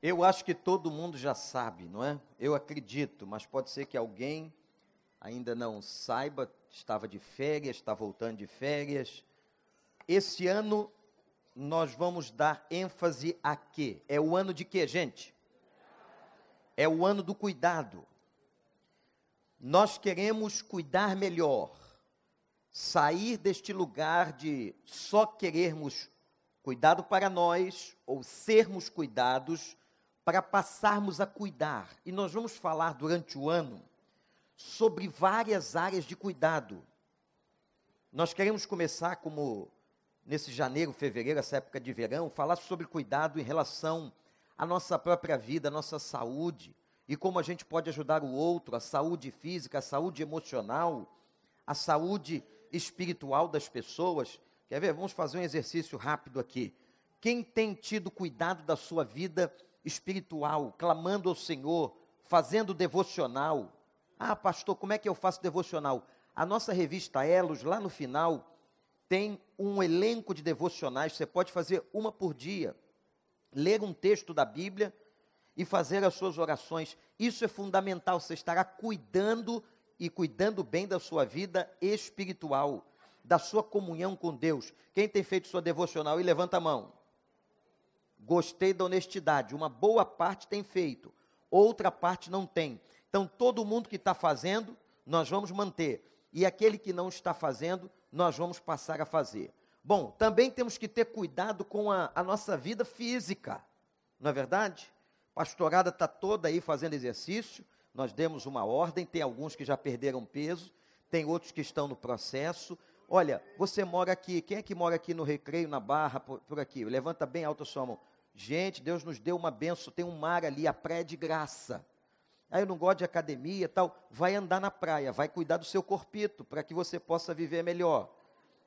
Eu acho que todo mundo já sabe, não é? Eu acredito, mas pode ser que alguém ainda não saiba, estava de férias, está voltando de férias. Esse ano nós vamos dar ênfase a quê? É o ano de quê, gente? É o ano do cuidado. Nós queremos cuidar melhor, sair deste lugar de só querermos cuidado para nós ou sermos cuidados para passarmos a cuidar. E nós vamos falar durante o ano sobre várias áreas de cuidado. Nós queremos começar, como nesse janeiro, fevereiro, essa época de verão, falar sobre cuidado em relação à nossa própria vida, à nossa saúde, e como a gente pode ajudar o outro, a saúde física, a saúde emocional, a saúde espiritual das pessoas. Quer ver? Vamos fazer um exercício rápido aqui. Quem tem tido cuidado da sua vida espiritual, clamando ao Senhor, fazendo devocional. Ah, pastor, como é que eu faço devocional? A nossa revista Elos, lá no final, tem um elenco de devocionais, você pode fazer uma por dia. Ler um texto da Bíblia e fazer as suas orações. Isso é fundamental, você estará cuidando e cuidando bem da sua vida espiritual, da sua comunhão com Deus. Quem tem feito sua devocional e levanta a mão. Gostei da honestidade. Uma boa parte tem feito, outra parte não tem. Então, todo mundo que está fazendo, nós vamos manter. E aquele que não está fazendo, nós vamos passar a fazer. Bom, também temos que ter cuidado com a, a nossa vida física, não é verdade? A pastorada está toda aí fazendo exercício, nós demos uma ordem, tem alguns que já perderam peso, tem outros que estão no processo. Olha, você mora aqui, quem é que mora aqui no Recreio, na Barra, por, por aqui? Levanta bem alto a sua mão. Gente, Deus nos deu uma benção, tem um mar ali, a praia de graça. Aí eu não gosto de academia tal, vai andar na praia, vai cuidar do seu corpito, para que você possa viver melhor.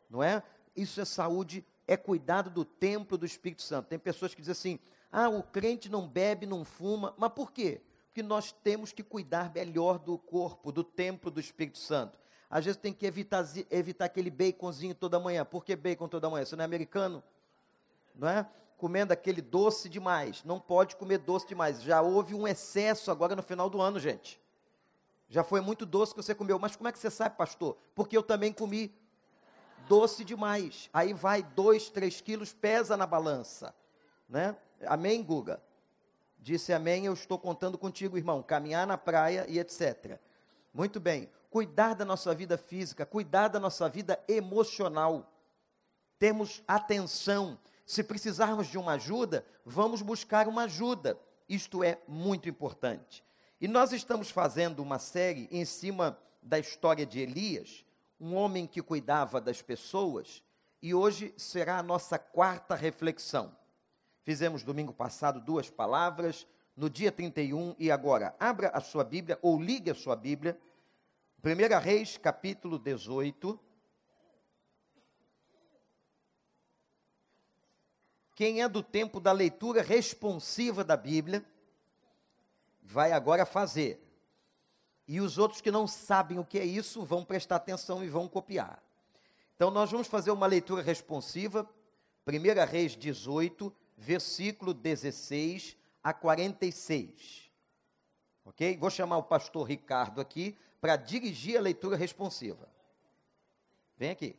Não é? Isso é saúde, é cuidado do templo do Espírito Santo. Tem pessoas que dizem assim: ah, o crente não bebe, não fuma. Mas por quê? Porque nós temos que cuidar melhor do corpo, do templo do Espírito Santo. Às vezes tem que evitar, evitar aquele baconzinho toda manhã. Por que bacon toda manhã? Você não é americano? Não é? comendo aquele doce demais. Não pode comer doce demais. Já houve um excesso agora no final do ano, gente. Já foi muito doce que você comeu. Mas como é que você sabe, pastor? Porque eu também comi doce demais. Aí vai dois, três quilos, pesa na balança. Né? Amém, Guga? Disse amém, eu estou contando contigo, irmão. Caminhar na praia e etc. Muito bem. Cuidar da nossa vida física, cuidar da nossa vida emocional. Temos atenção se precisarmos de uma ajuda, vamos buscar uma ajuda. Isto é muito importante. E nós estamos fazendo uma série em cima da história de Elias, um homem que cuidava das pessoas, e hoje será a nossa quarta reflexão. Fizemos domingo passado duas palavras, no dia 31 e agora. Abra a sua Bíblia ou ligue a sua Bíblia. 1 Reis, capítulo 18. Quem é do tempo da leitura responsiva da Bíblia, vai agora fazer. E os outros que não sabem o que é isso, vão prestar atenção e vão copiar. Então, nós vamos fazer uma leitura responsiva, 1 Reis 18, versículo 16 a 46. Ok? Vou chamar o pastor Ricardo aqui para dirigir a leitura responsiva. Vem aqui.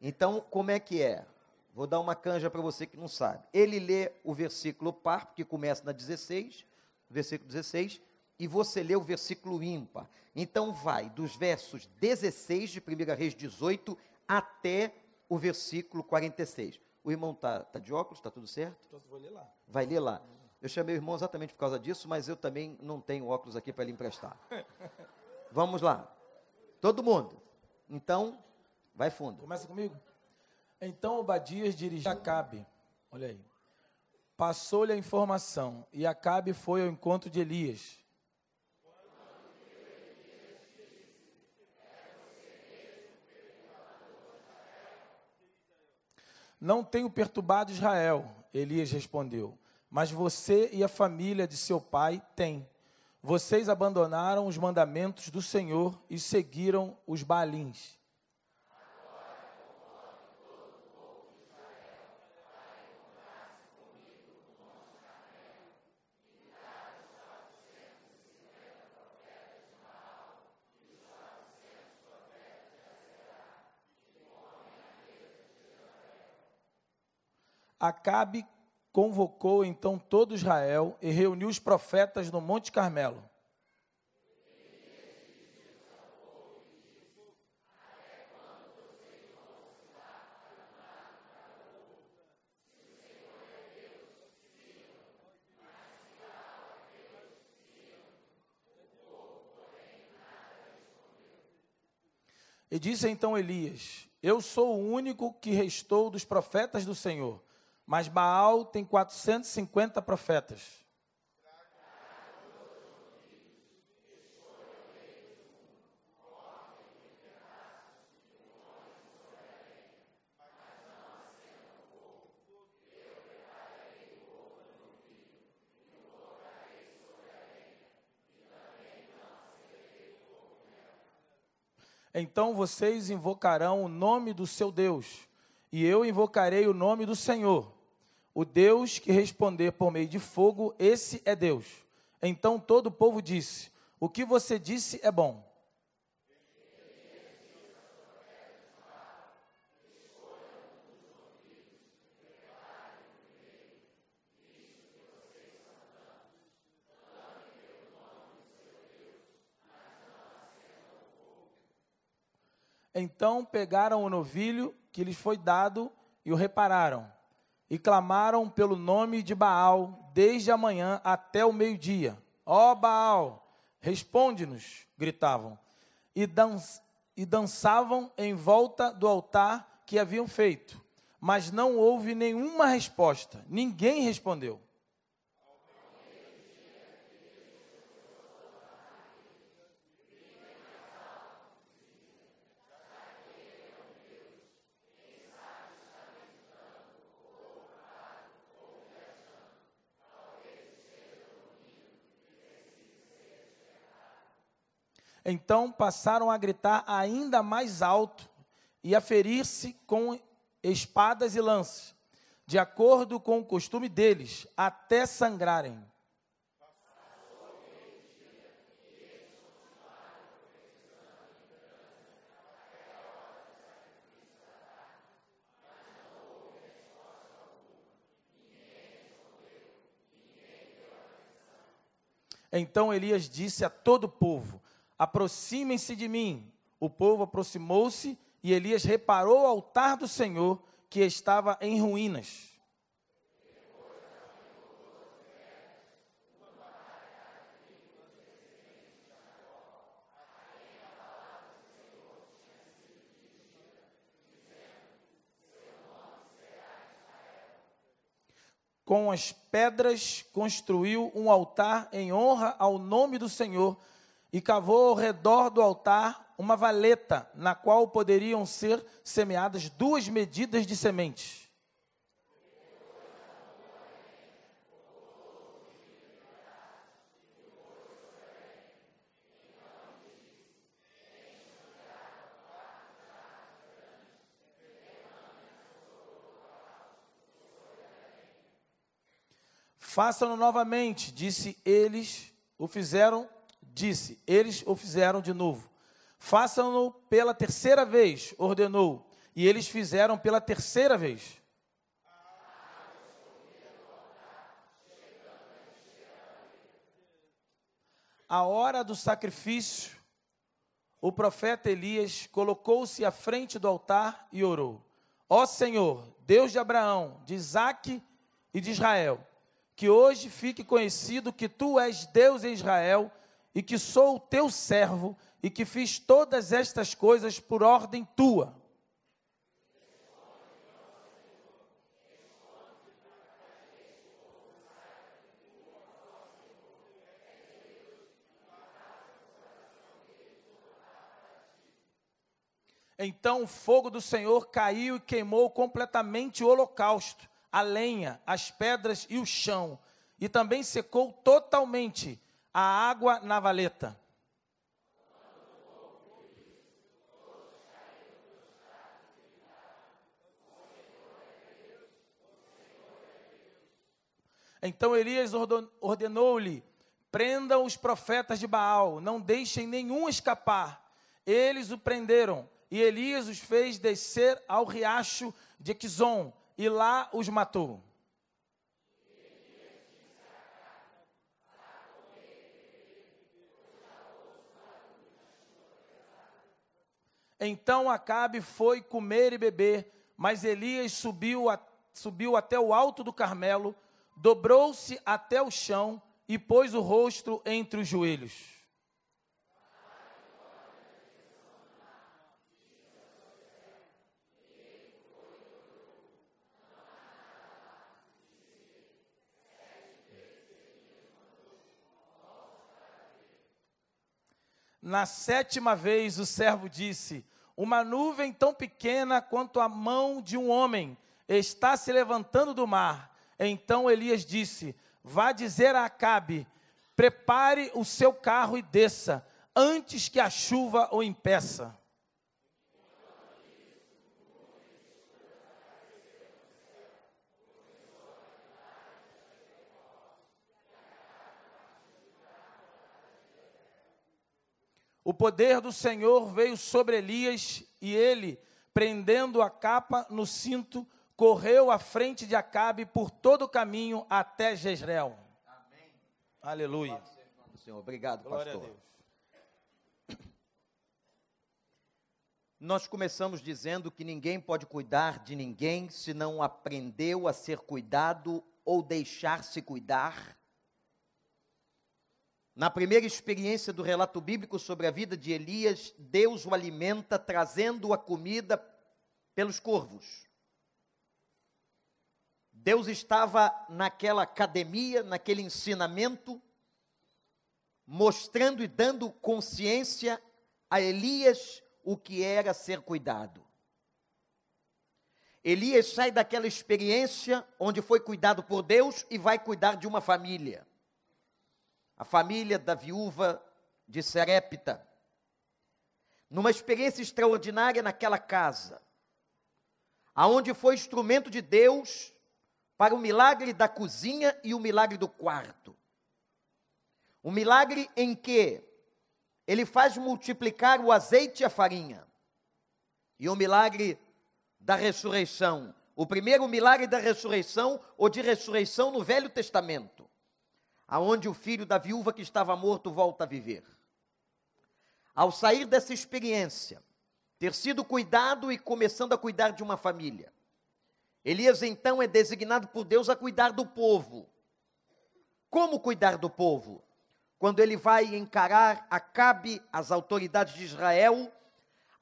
Então, como é que é? Vou dar uma canja para você que não sabe. Ele lê o versículo par, que começa na 16, versículo 16, e você lê o versículo ímpar. Então vai dos versos 16 de 1 Reis 18 até o versículo 46. O irmão está tá de óculos, está tudo certo? Então vou ler lá. Vai ler lá. Eu chamei o irmão exatamente por causa disso, mas eu também não tenho óculos aqui para lhe emprestar. Vamos lá. Todo mundo. Então, vai fundo. Começa comigo? Então Obadias dirigiu a Acabe. Olha aí. Passou-lhe a informação e Acabe foi ao encontro de Elias. Não tenho perturbado Israel, Elias respondeu, mas você e a família de seu pai têm. Vocês abandonaram os mandamentos do Senhor e seguiram os balins. Acabe convocou então todo Israel e reuniu os profetas no Monte Carmelo. E disse então Elias: Eu sou o único que restou dos profetas do Senhor, mas Baal tem 450 profetas. Então vocês invocarão o nome do seu Deus, e eu invocarei o nome do Senhor. O Deus que responder por meio de fogo, esse é Deus. Então todo o povo disse: O que você disse é bom. Então pegaram o novilho que lhes foi dado e o repararam, e clamaram pelo nome de Baal desde a manhã até o meio-dia. Ó oh, Baal, responde-nos, gritavam, e, dan e dançavam em volta do altar que haviam feito. Mas não houve nenhuma resposta, ninguém respondeu. Então passaram a gritar ainda mais alto e a ferir-se com espadas e lanças, de acordo com o costume deles, até sangrarem. Então Elias disse a todo o povo: aproximem-se de mim. O povo aproximou-se e Elias reparou o altar do Senhor que estava em ruínas. Com as pedras construiu um altar em honra ao nome do Senhor e cavou ao redor do altar uma valeta, na qual poderiam ser semeadas duas medidas de sementes. Façam-no novamente, disse eles, o fizeram disse: Eles o fizeram de novo. Façam-no pela terceira vez, ordenou. E eles fizeram pela terceira vez. A hora do sacrifício, o profeta Elias colocou-se à frente do altar e orou: Ó Senhor, Deus de Abraão, de Isaque e de Israel, que hoje fique conhecido que tu és Deus em Israel e que sou o teu servo e que fiz todas estas coisas por ordem tua. Então o fogo do Senhor caiu e queimou completamente o holocausto, a lenha, as pedras e o chão, e também secou totalmente a água na valeta. Então Elias ordenou-lhe: prendam os profetas de Baal, não deixem nenhum escapar. Eles o prenderam, e Elias os fez descer ao riacho de Quizon, e lá os matou. Então Acabe foi comer e beber, mas Elias subiu, a, subiu até o alto do Carmelo, dobrou-se até o chão e pôs o rosto entre os joelhos. Na sétima vez o servo disse: Uma nuvem tão pequena quanto a mão de um homem está se levantando do mar. Então Elias disse: Vá dizer a Acabe: Prepare o seu carro e desça, antes que a chuva o impeça. O poder do Senhor veio sobre Elias e ele, prendendo a capa no cinto, correu à frente de Acabe por todo o caminho até Jezreel. Amém. Aleluia. Senhor, obrigado, Glória pastor. Nós começamos dizendo que ninguém pode cuidar de ninguém se não aprendeu a ser cuidado ou deixar-se cuidar na primeira experiência do relato bíblico sobre a vida de Elias, Deus o alimenta trazendo a comida pelos corvos. Deus estava naquela academia, naquele ensinamento, mostrando e dando consciência a Elias o que era ser cuidado. Elias sai daquela experiência onde foi cuidado por Deus e vai cuidar de uma família a família da viúva de Serepta, numa experiência extraordinária naquela casa, aonde foi instrumento de Deus para o milagre da cozinha e o milagre do quarto. Um milagre em que ele faz multiplicar o azeite e a farinha. E o milagre da ressurreição. O primeiro milagre da ressurreição, ou de ressurreição no Velho Testamento aonde o filho da viúva que estava morto volta a viver. Ao sair dessa experiência, ter sido cuidado e começando a cuidar de uma família, Elias então é designado por Deus a cuidar do povo. Como cuidar do povo? Quando ele vai encarar Acabe, as autoridades de Israel,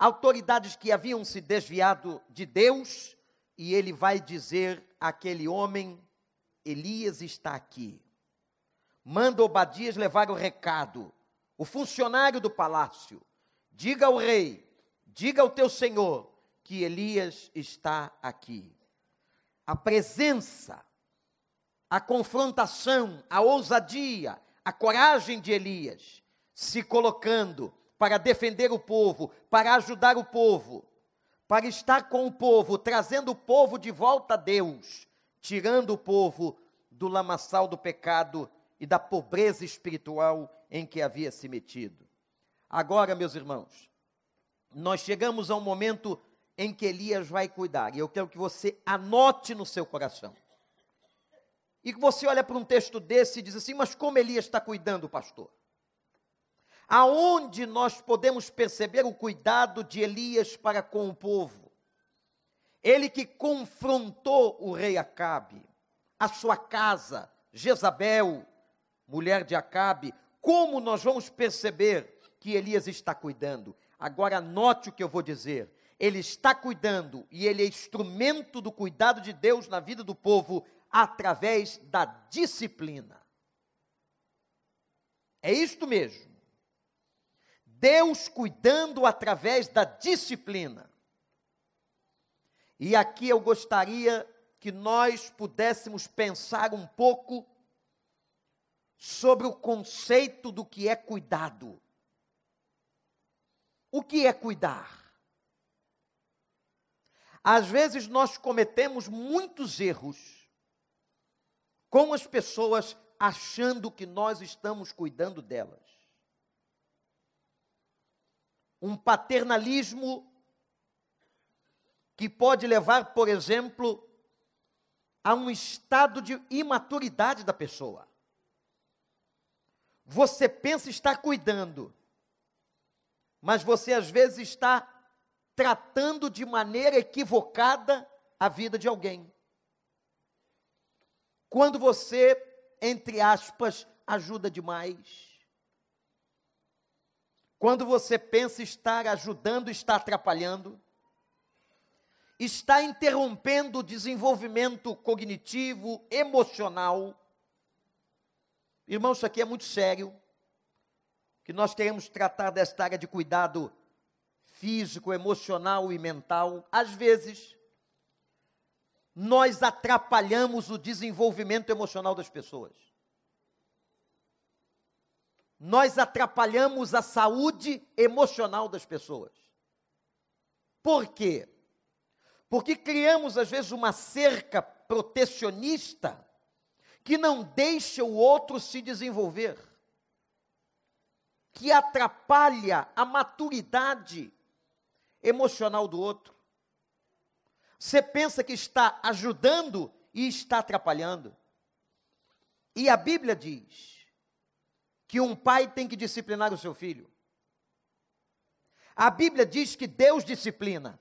autoridades que haviam se desviado de Deus, e ele vai dizer àquele homem: Elias está aqui manda Obadias levar o recado. O funcionário do palácio, diga ao rei, diga ao teu senhor que Elias está aqui. A presença, a confrontação, a ousadia, a coragem de Elias se colocando para defender o povo, para ajudar o povo, para estar com o povo, trazendo o povo de volta a Deus, tirando o povo do lamaçal do pecado e da pobreza espiritual em que havia se metido. Agora, meus irmãos, nós chegamos a um momento em que Elias vai cuidar, e eu quero que você anote no seu coração. E que você olha para um texto desse e diz assim: mas como Elias está cuidando, pastor? Aonde nós podemos perceber o cuidado de Elias para com o povo? Ele que confrontou o rei Acabe, a sua casa, Jezabel, mulher de Acabe, como nós vamos perceber que Elias está cuidando? Agora note o que eu vou dizer. Ele está cuidando e ele é instrumento do cuidado de Deus na vida do povo através da disciplina. É isto mesmo. Deus cuidando através da disciplina. E aqui eu gostaria que nós pudéssemos pensar um pouco sobre o conceito do que é cuidado. O que é cuidar? Às vezes nós cometemos muitos erros com as pessoas achando que nós estamos cuidando delas. Um paternalismo que pode levar, por exemplo, a um estado de imaturidade da pessoa. Você pensa estar cuidando, mas você às vezes está tratando de maneira equivocada a vida de alguém. Quando você, entre aspas, ajuda demais. Quando você pensa estar ajudando, está atrapalhando, está interrompendo o desenvolvimento cognitivo, emocional. Irmão, isso aqui é muito sério. Que nós queremos tratar desta área de cuidado físico, emocional e mental. Às vezes, nós atrapalhamos o desenvolvimento emocional das pessoas nós atrapalhamos a saúde emocional das pessoas. Por quê? Porque criamos, às vezes, uma cerca protecionista que não deixa o outro se desenvolver, que atrapalha a maturidade emocional do outro. Você pensa que está ajudando e está atrapalhando. E a Bíblia diz que um pai tem que disciplinar o seu filho. A Bíblia diz que Deus disciplina.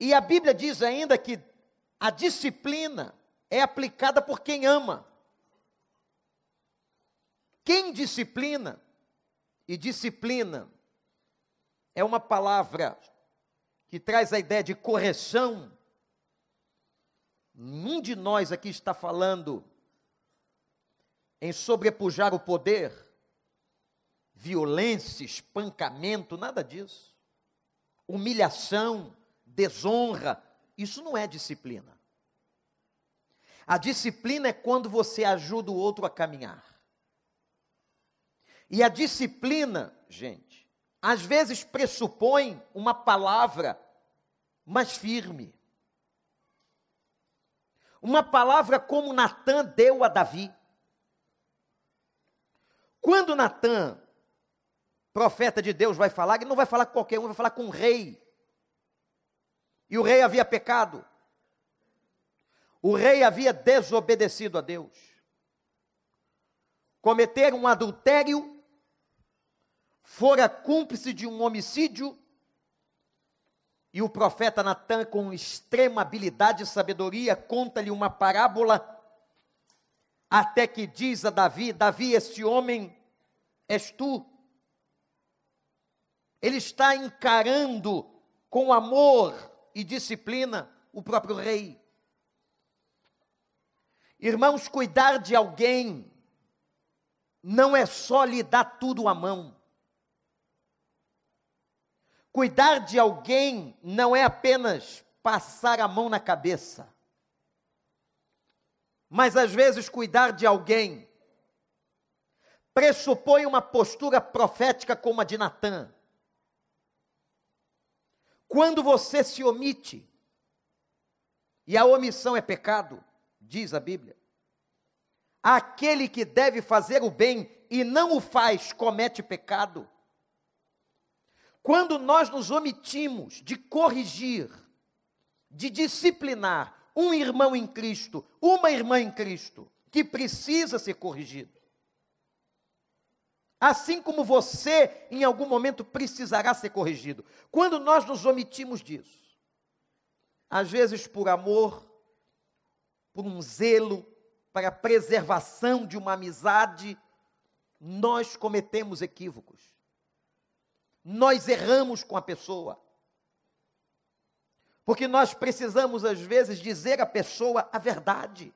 E a Bíblia diz ainda que a disciplina é aplicada por quem ama. Quem disciplina, e disciplina é uma palavra que traz a ideia de correção. Nenhum de nós aqui está falando em sobrepujar o poder, violência, espancamento, nada disso. Humilhação, desonra, isso não é disciplina. A disciplina é quando você ajuda o outro a caminhar. E a disciplina, gente, às vezes pressupõe uma palavra mais firme. Uma palavra como Natan deu a Davi. Quando Natan, profeta de Deus, vai falar, ele não vai falar com qualquer um, vai falar com o rei. E o rei havia pecado. O rei havia desobedecido a Deus. Cometeram um adultério, fora cúmplice de um homicídio, e o profeta Natan, com extrema habilidade e sabedoria, conta-lhe uma parábola até que diz a Davi: Davi, esse homem és tu. Ele está encarando com amor e disciplina o próprio rei. Irmãos, cuidar de alguém não é só lhe dar tudo à mão. Cuidar de alguém não é apenas passar a mão na cabeça. Mas às vezes cuidar de alguém pressupõe uma postura profética como a de Natã. Quando você se omite, e a omissão é pecado, diz a Bíblia, aquele que deve fazer o bem e não o faz, comete pecado. Quando nós nos omitimos de corrigir, de disciplinar, um irmão em Cristo, uma irmã em Cristo, que precisa ser corrigido. Assim como você, em algum momento, precisará ser corrigido. Quando nós nos omitimos disso, às vezes por amor, por um zelo, para a preservação de uma amizade, nós cometemos equívocos. Nós erramos com a pessoa. Porque nós precisamos, às vezes, dizer à pessoa a verdade.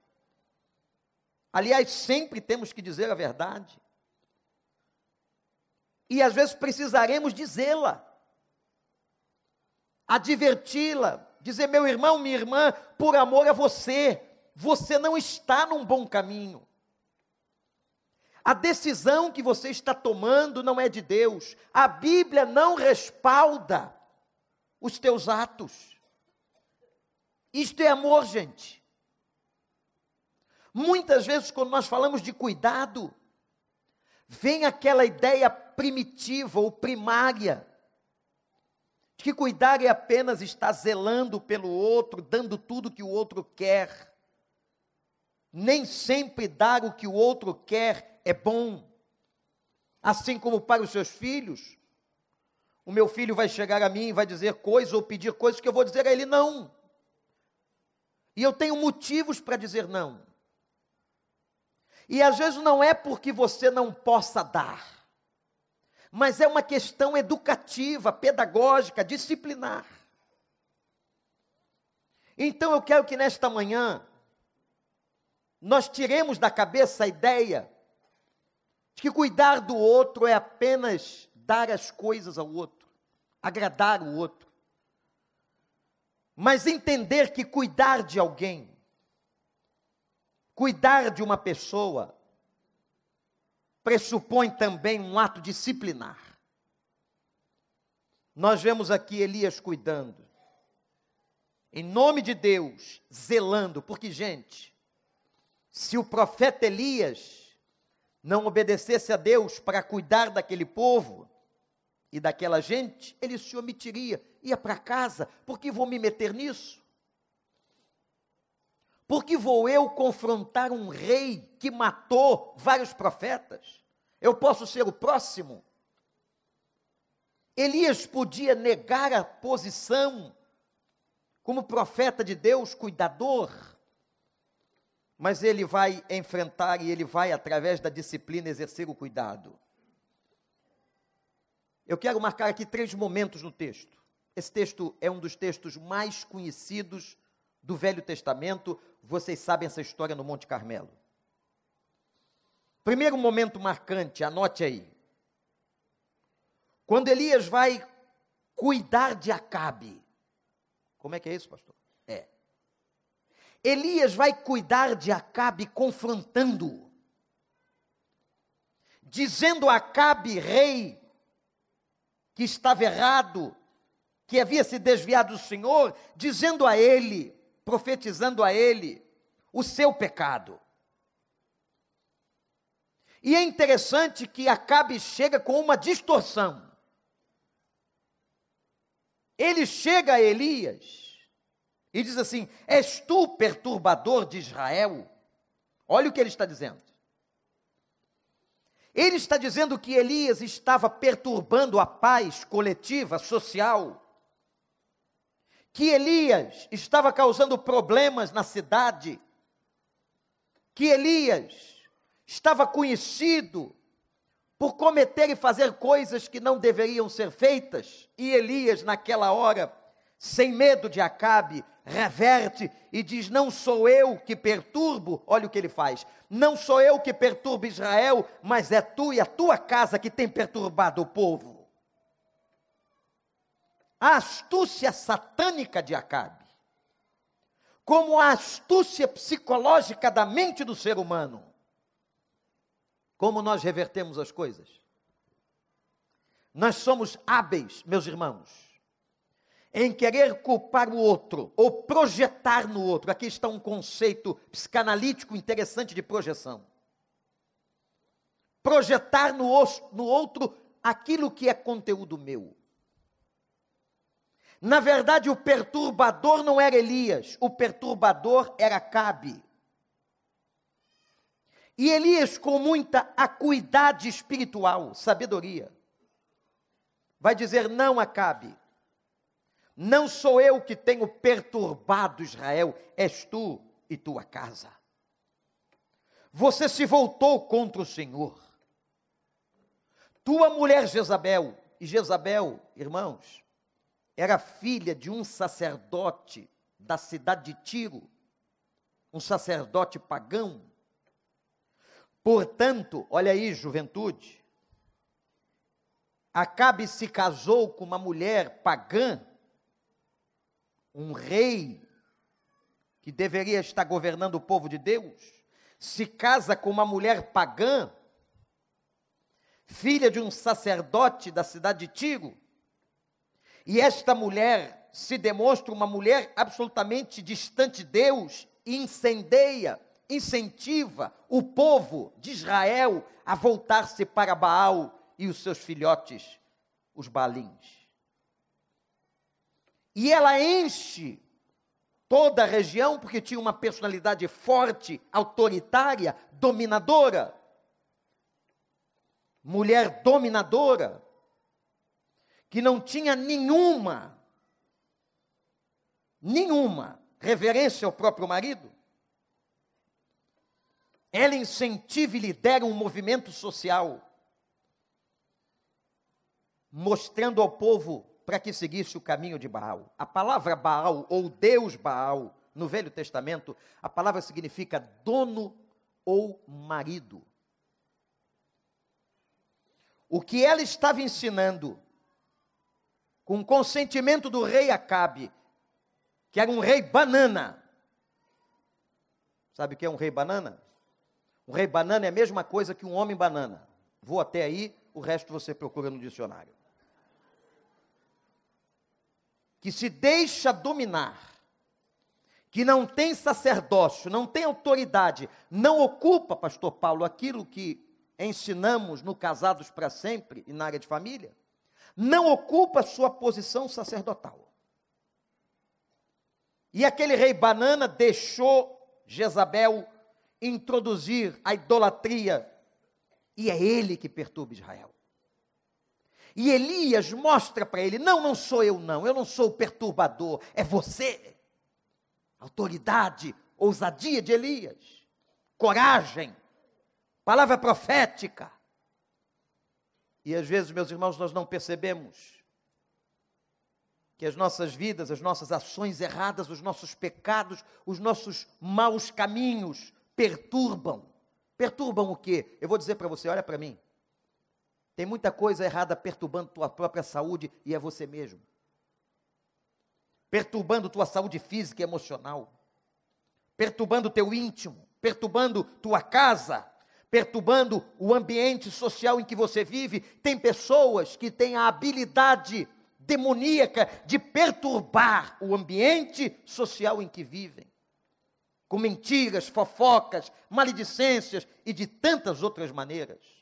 Aliás, sempre temos que dizer a verdade. E às vezes precisaremos dizê-la, adverti-la, dizer: meu irmão, minha irmã, por amor a você, você não está num bom caminho. A decisão que você está tomando não é de Deus. A Bíblia não respalda os teus atos. Isto é amor, gente. Muitas vezes, quando nós falamos de cuidado, vem aquela ideia primitiva ou primária de que cuidar é apenas estar zelando pelo outro, dando tudo que o outro quer. Nem sempre dar o que o outro quer é bom. Assim como para os seus filhos, o meu filho vai chegar a mim e vai dizer coisas ou pedir coisas que eu vou dizer a ele não. E eu tenho motivos para dizer não. E às vezes não é porque você não possa dar mas é uma questão educativa, pedagógica, disciplinar. Então eu quero que nesta manhã nós tiremos da cabeça a ideia de que cuidar do outro é apenas dar as coisas ao outro, agradar o outro. Mas entender que cuidar de alguém, cuidar de uma pessoa, pressupõe também um ato disciplinar. Nós vemos aqui Elias cuidando, em nome de Deus, zelando, porque, gente, se o profeta Elias não obedecesse a Deus para cuidar daquele povo e daquela gente, ele se omitiria, ia para casa, por que vou me meter nisso? Porque vou eu confrontar um rei que matou vários profetas? Eu posso ser o próximo? Elias podia negar a posição como profeta de Deus, cuidador, mas ele vai enfrentar e ele vai, através da disciplina, exercer o cuidado. Eu quero marcar aqui três momentos no texto. Esse texto é um dos textos mais conhecidos do Velho Testamento, vocês sabem essa história no Monte Carmelo. Primeiro momento marcante, anote aí. Quando Elias vai cuidar de Acabe. Como é que é isso, pastor? Elias vai cuidar de Acabe confrontando, dizendo a Acabe, rei, que estava errado, que havia se desviado do Senhor, dizendo a ele: profetizando a ele o seu pecado. E é interessante que Acabe chega com uma distorção. Ele chega a Elias e diz assim: És tu perturbador de Israel? Olha o que ele está dizendo. Ele está dizendo que Elias estava perturbando a paz coletiva, social que Elias estava causando problemas na cidade, que Elias estava conhecido por cometer e fazer coisas que não deveriam ser feitas, e Elias, naquela hora, sem medo de Acabe, reverte e diz: Não sou eu que perturbo, olha o que ele faz, não sou eu que perturbo Israel, mas é tu e a tua casa que tem perturbado o povo a astúcia satânica de Acabe, como a astúcia psicológica da mente do ser humano. Como nós revertemos as coisas? Nós somos hábeis, meus irmãos, em querer culpar o outro ou projetar no outro. Aqui está um conceito psicanalítico interessante de projeção. Projetar no, no outro aquilo que é conteúdo meu. Na verdade, o perturbador não era Elias, o perturbador era Cabe. E Elias, com muita acuidade espiritual, sabedoria, vai dizer: Não, Acabe, não sou eu que tenho perturbado Israel, és tu e tua casa. Você se voltou contra o Senhor. Tua mulher Jezabel, e Jezabel, irmãos, era filha de um sacerdote da cidade de Tiro, um sacerdote pagão. Portanto, olha aí, juventude, Acabe se casou com uma mulher pagã, um rei que deveria estar governando o povo de Deus, se casa com uma mulher pagã, filha de um sacerdote da cidade de Tiro, e esta mulher se demonstra uma mulher absolutamente distante de Deus, e incendeia, incentiva o povo de Israel a voltar-se para Baal e os seus filhotes, os balins. E ela enche toda a região porque tinha uma personalidade forte, autoritária, dominadora. Mulher dominadora, que não tinha nenhuma, nenhuma reverência ao próprio marido. Ela incentiva e lidera um movimento social, mostrando ao povo para que seguisse o caminho de Baal. A palavra Baal, ou Deus Baal, no Velho Testamento, a palavra significa dono ou marido. O que ela estava ensinando, com consentimento do rei Acabe, que era um rei banana. Sabe o que é um rei banana? Um rei banana é a mesma coisa que um homem banana. Vou até aí, o resto você procura no dicionário. Que se deixa dominar, que não tem sacerdócio, não tem autoridade, não ocupa, pastor Paulo, aquilo que ensinamos no Casados para Sempre e na área de família, não ocupa sua posição sacerdotal. E aquele rei banana deixou Jezabel introduzir a idolatria, e é ele que perturba Israel. E Elias mostra para ele: não, não sou eu, não, eu não sou o perturbador, é você. Autoridade, ousadia de Elias, coragem, palavra profética. E às vezes, meus irmãos, nós não percebemos que as nossas vidas, as nossas ações erradas, os nossos pecados, os nossos maus caminhos perturbam. Perturbam o quê? Eu vou dizer para você, olha para mim. Tem muita coisa errada perturbando tua própria saúde e é você mesmo. Perturbando tua saúde física e emocional. Perturbando teu íntimo, perturbando tua casa, perturbando o ambiente social em que você vive. Tem pessoas que têm a habilidade demoníaca de perturbar o ambiente social em que vivem, com mentiras, fofocas, maledicências e de tantas outras maneiras,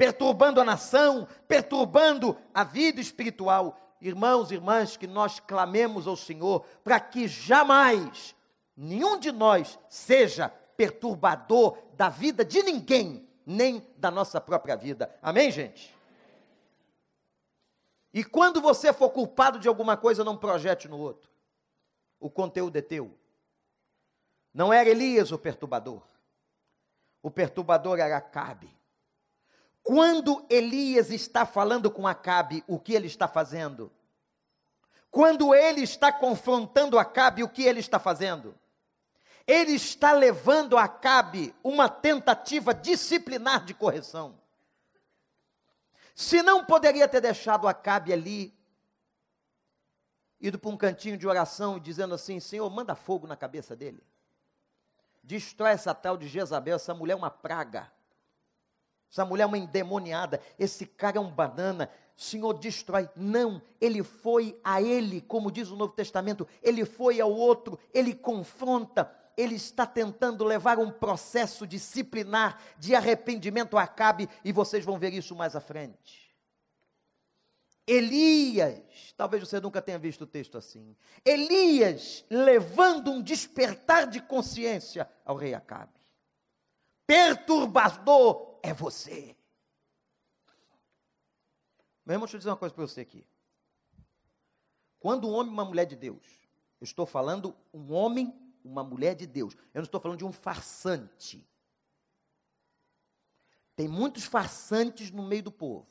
perturbando a nação, perturbando a vida espiritual. Irmãos e irmãs, que nós clamemos ao Senhor para que jamais nenhum de nós seja perturbador da vida de ninguém, nem da nossa própria vida. Amém, gente? E quando você for culpado de alguma coisa, não projete no outro. O conteúdo é teu. Não era Elias o perturbador. O perturbador era Acabe. Quando Elias está falando com Acabe, o que ele está fazendo? Quando ele está confrontando Acabe, o que ele está fazendo? Ele está levando a Acabe uma tentativa disciplinar de correção. Se não poderia ter deixado Acabe ali, ido para um cantinho de oração e dizendo assim: Senhor, manda fogo na cabeça dele. Destrói essa tal de Jezabel, essa mulher é uma praga. Essa mulher é uma endemoniada. Esse cara é um banana. Senhor, destrói. Não, ele foi a ele, como diz o Novo Testamento, ele foi ao outro, ele confronta, ele está tentando levar um processo disciplinar de arrependimento a Acabe, e vocês vão ver isso mais à frente. Elias, talvez você nunca tenha visto o texto assim. Elias levando um despertar de consciência ao rei Acabe. Perturbador é você. Meu irmão, deixa eu dizer uma coisa para você aqui. Quando um homem e uma mulher de Deus, eu estou falando um homem uma mulher de Deus. Eu não estou falando de um farsante. Tem muitos farsantes no meio do povo.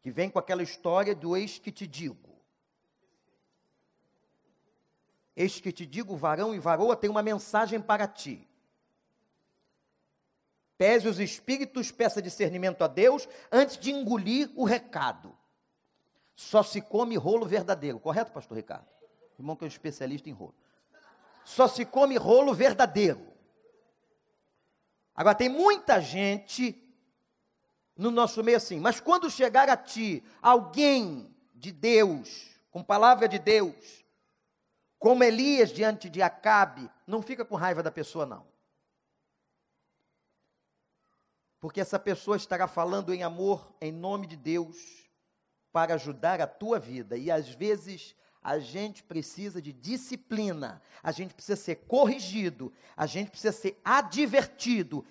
Que vem com aquela história do ex que te digo. Eis que te digo, varão e varoa, tem uma mensagem para ti. Pese os espíritos, peça discernimento a Deus antes de engolir o recado. Só se come rolo verdadeiro, correto, pastor Ricardo? Irmão que é um especialista em rolo só se come rolo verdadeiro. Agora, tem muita gente no nosso meio assim, mas quando chegar a ti alguém de Deus, com palavra de Deus, como Elias diante de Acabe, não fica com raiva da pessoa, não. Porque essa pessoa estará falando em amor, em nome de Deus, para ajudar a tua vida. E às vezes a gente precisa de disciplina, a gente precisa ser corrigido, a gente precisa ser advertido,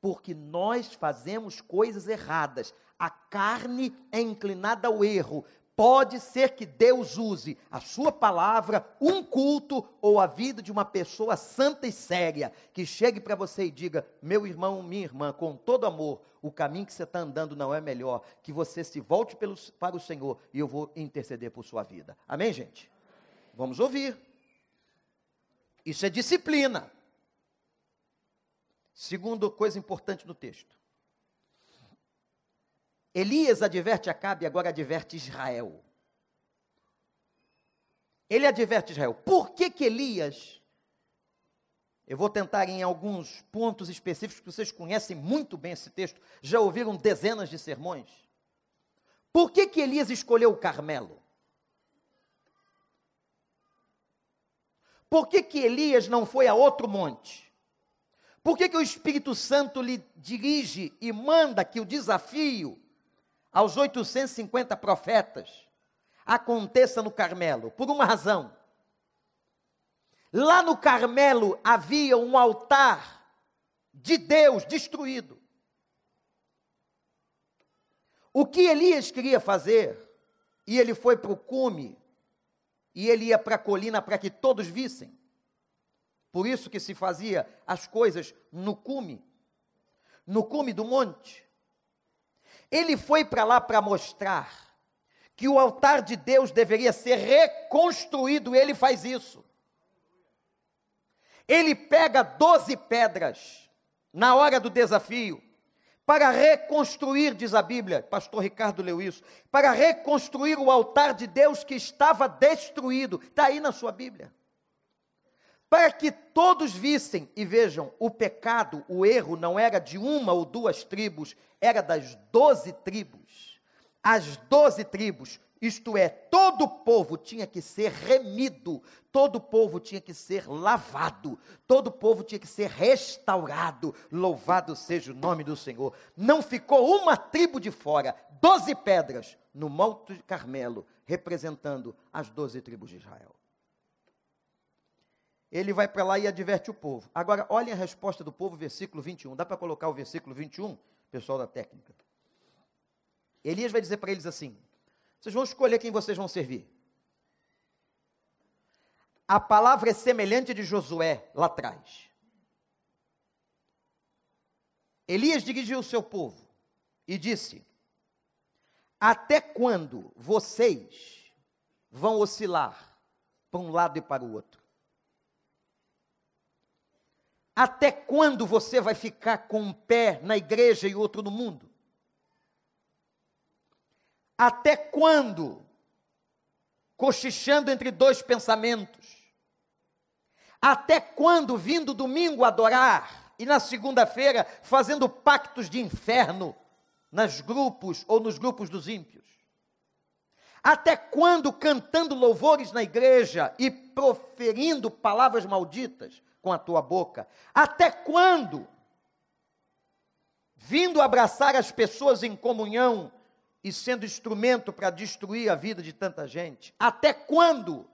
porque nós fazemos coisas erradas. A carne é inclinada ao erro. Pode ser que Deus use a sua palavra, um culto ou a vida de uma pessoa santa e séria, que chegue para você e diga: meu irmão, minha irmã, com todo amor, o caminho que você está andando não é melhor, que você se volte pelos, para o Senhor e eu vou interceder por sua vida. Amém, gente? Vamos ouvir. Isso é disciplina. Segundo coisa importante no texto. Elias adverte Acabe e agora adverte Israel. Ele adverte Israel. Por que que Elias eu vou tentar em alguns pontos específicos que vocês conhecem muito bem esse texto, já ouviram dezenas de sermões. Por que que Elias escolheu o Carmelo? Por que que Elias não foi a outro monte? Por que que o Espírito Santo lhe dirige e manda que o desafio aos 850 profetas aconteça no Carmelo? Por uma razão. Lá no Carmelo havia um altar de Deus destruído. O que Elias queria fazer, e ele foi para o cume, e ele ia para a colina para que todos vissem. Por isso que se fazia as coisas no cume, no cume do monte. Ele foi para lá para mostrar que o altar de Deus deveria ser reconstruído, e ele faz isso. Ele pega doze pedras na hora do desafio para reconstruir, diz a Bíblia, pastor Ricardo leu isso, para reconstruir o altar de Deus que estava destruído. Está aí na sua Bíblia. Para que todos vissem e vejam, o pecado, o erro não era de uma ou duas tribos, era das doze tribos. As doze tribos isto é, todo o povo tinha que ser remido, todo o povo tinha que ser lavado, todo o povo tinha que ser restaurado. Louvado seja o nome do Senhor. Não ficou uma tribo de fora, doze pedras no Monte Carmelo, representando as doze tribos de Israel. Ele vai para lá e adverte o povo. Agora, olhem a resposta do povo, versículo 21. Dá para colocar o versículo 21, pessoal da técnica? Elias vai dizer para eles assim: vocês vão escolher quem vocês vão servir. A palavra é semelhante de Josué lá atrás. Elias dirigiu o seu povo e disse: Até quando vocês vão oscilar para um lado e para o outro? Até quando você vai ficar com um pé na igreja e outro no mundo? Até quando? Cochichando entre dois pensamentos. Até quando, vindo domingo adorar e na segunda-feira fazendo pactos de inferno nas grupos ou nos grupos dos ímpios? Até quando cantando louvores na igreja e proferindo palavras malditas com a tua boca? Até quando vindo abraçar as pessoas em comunhão e sendo instrumento para destruir a vida de tanta gente? Até quando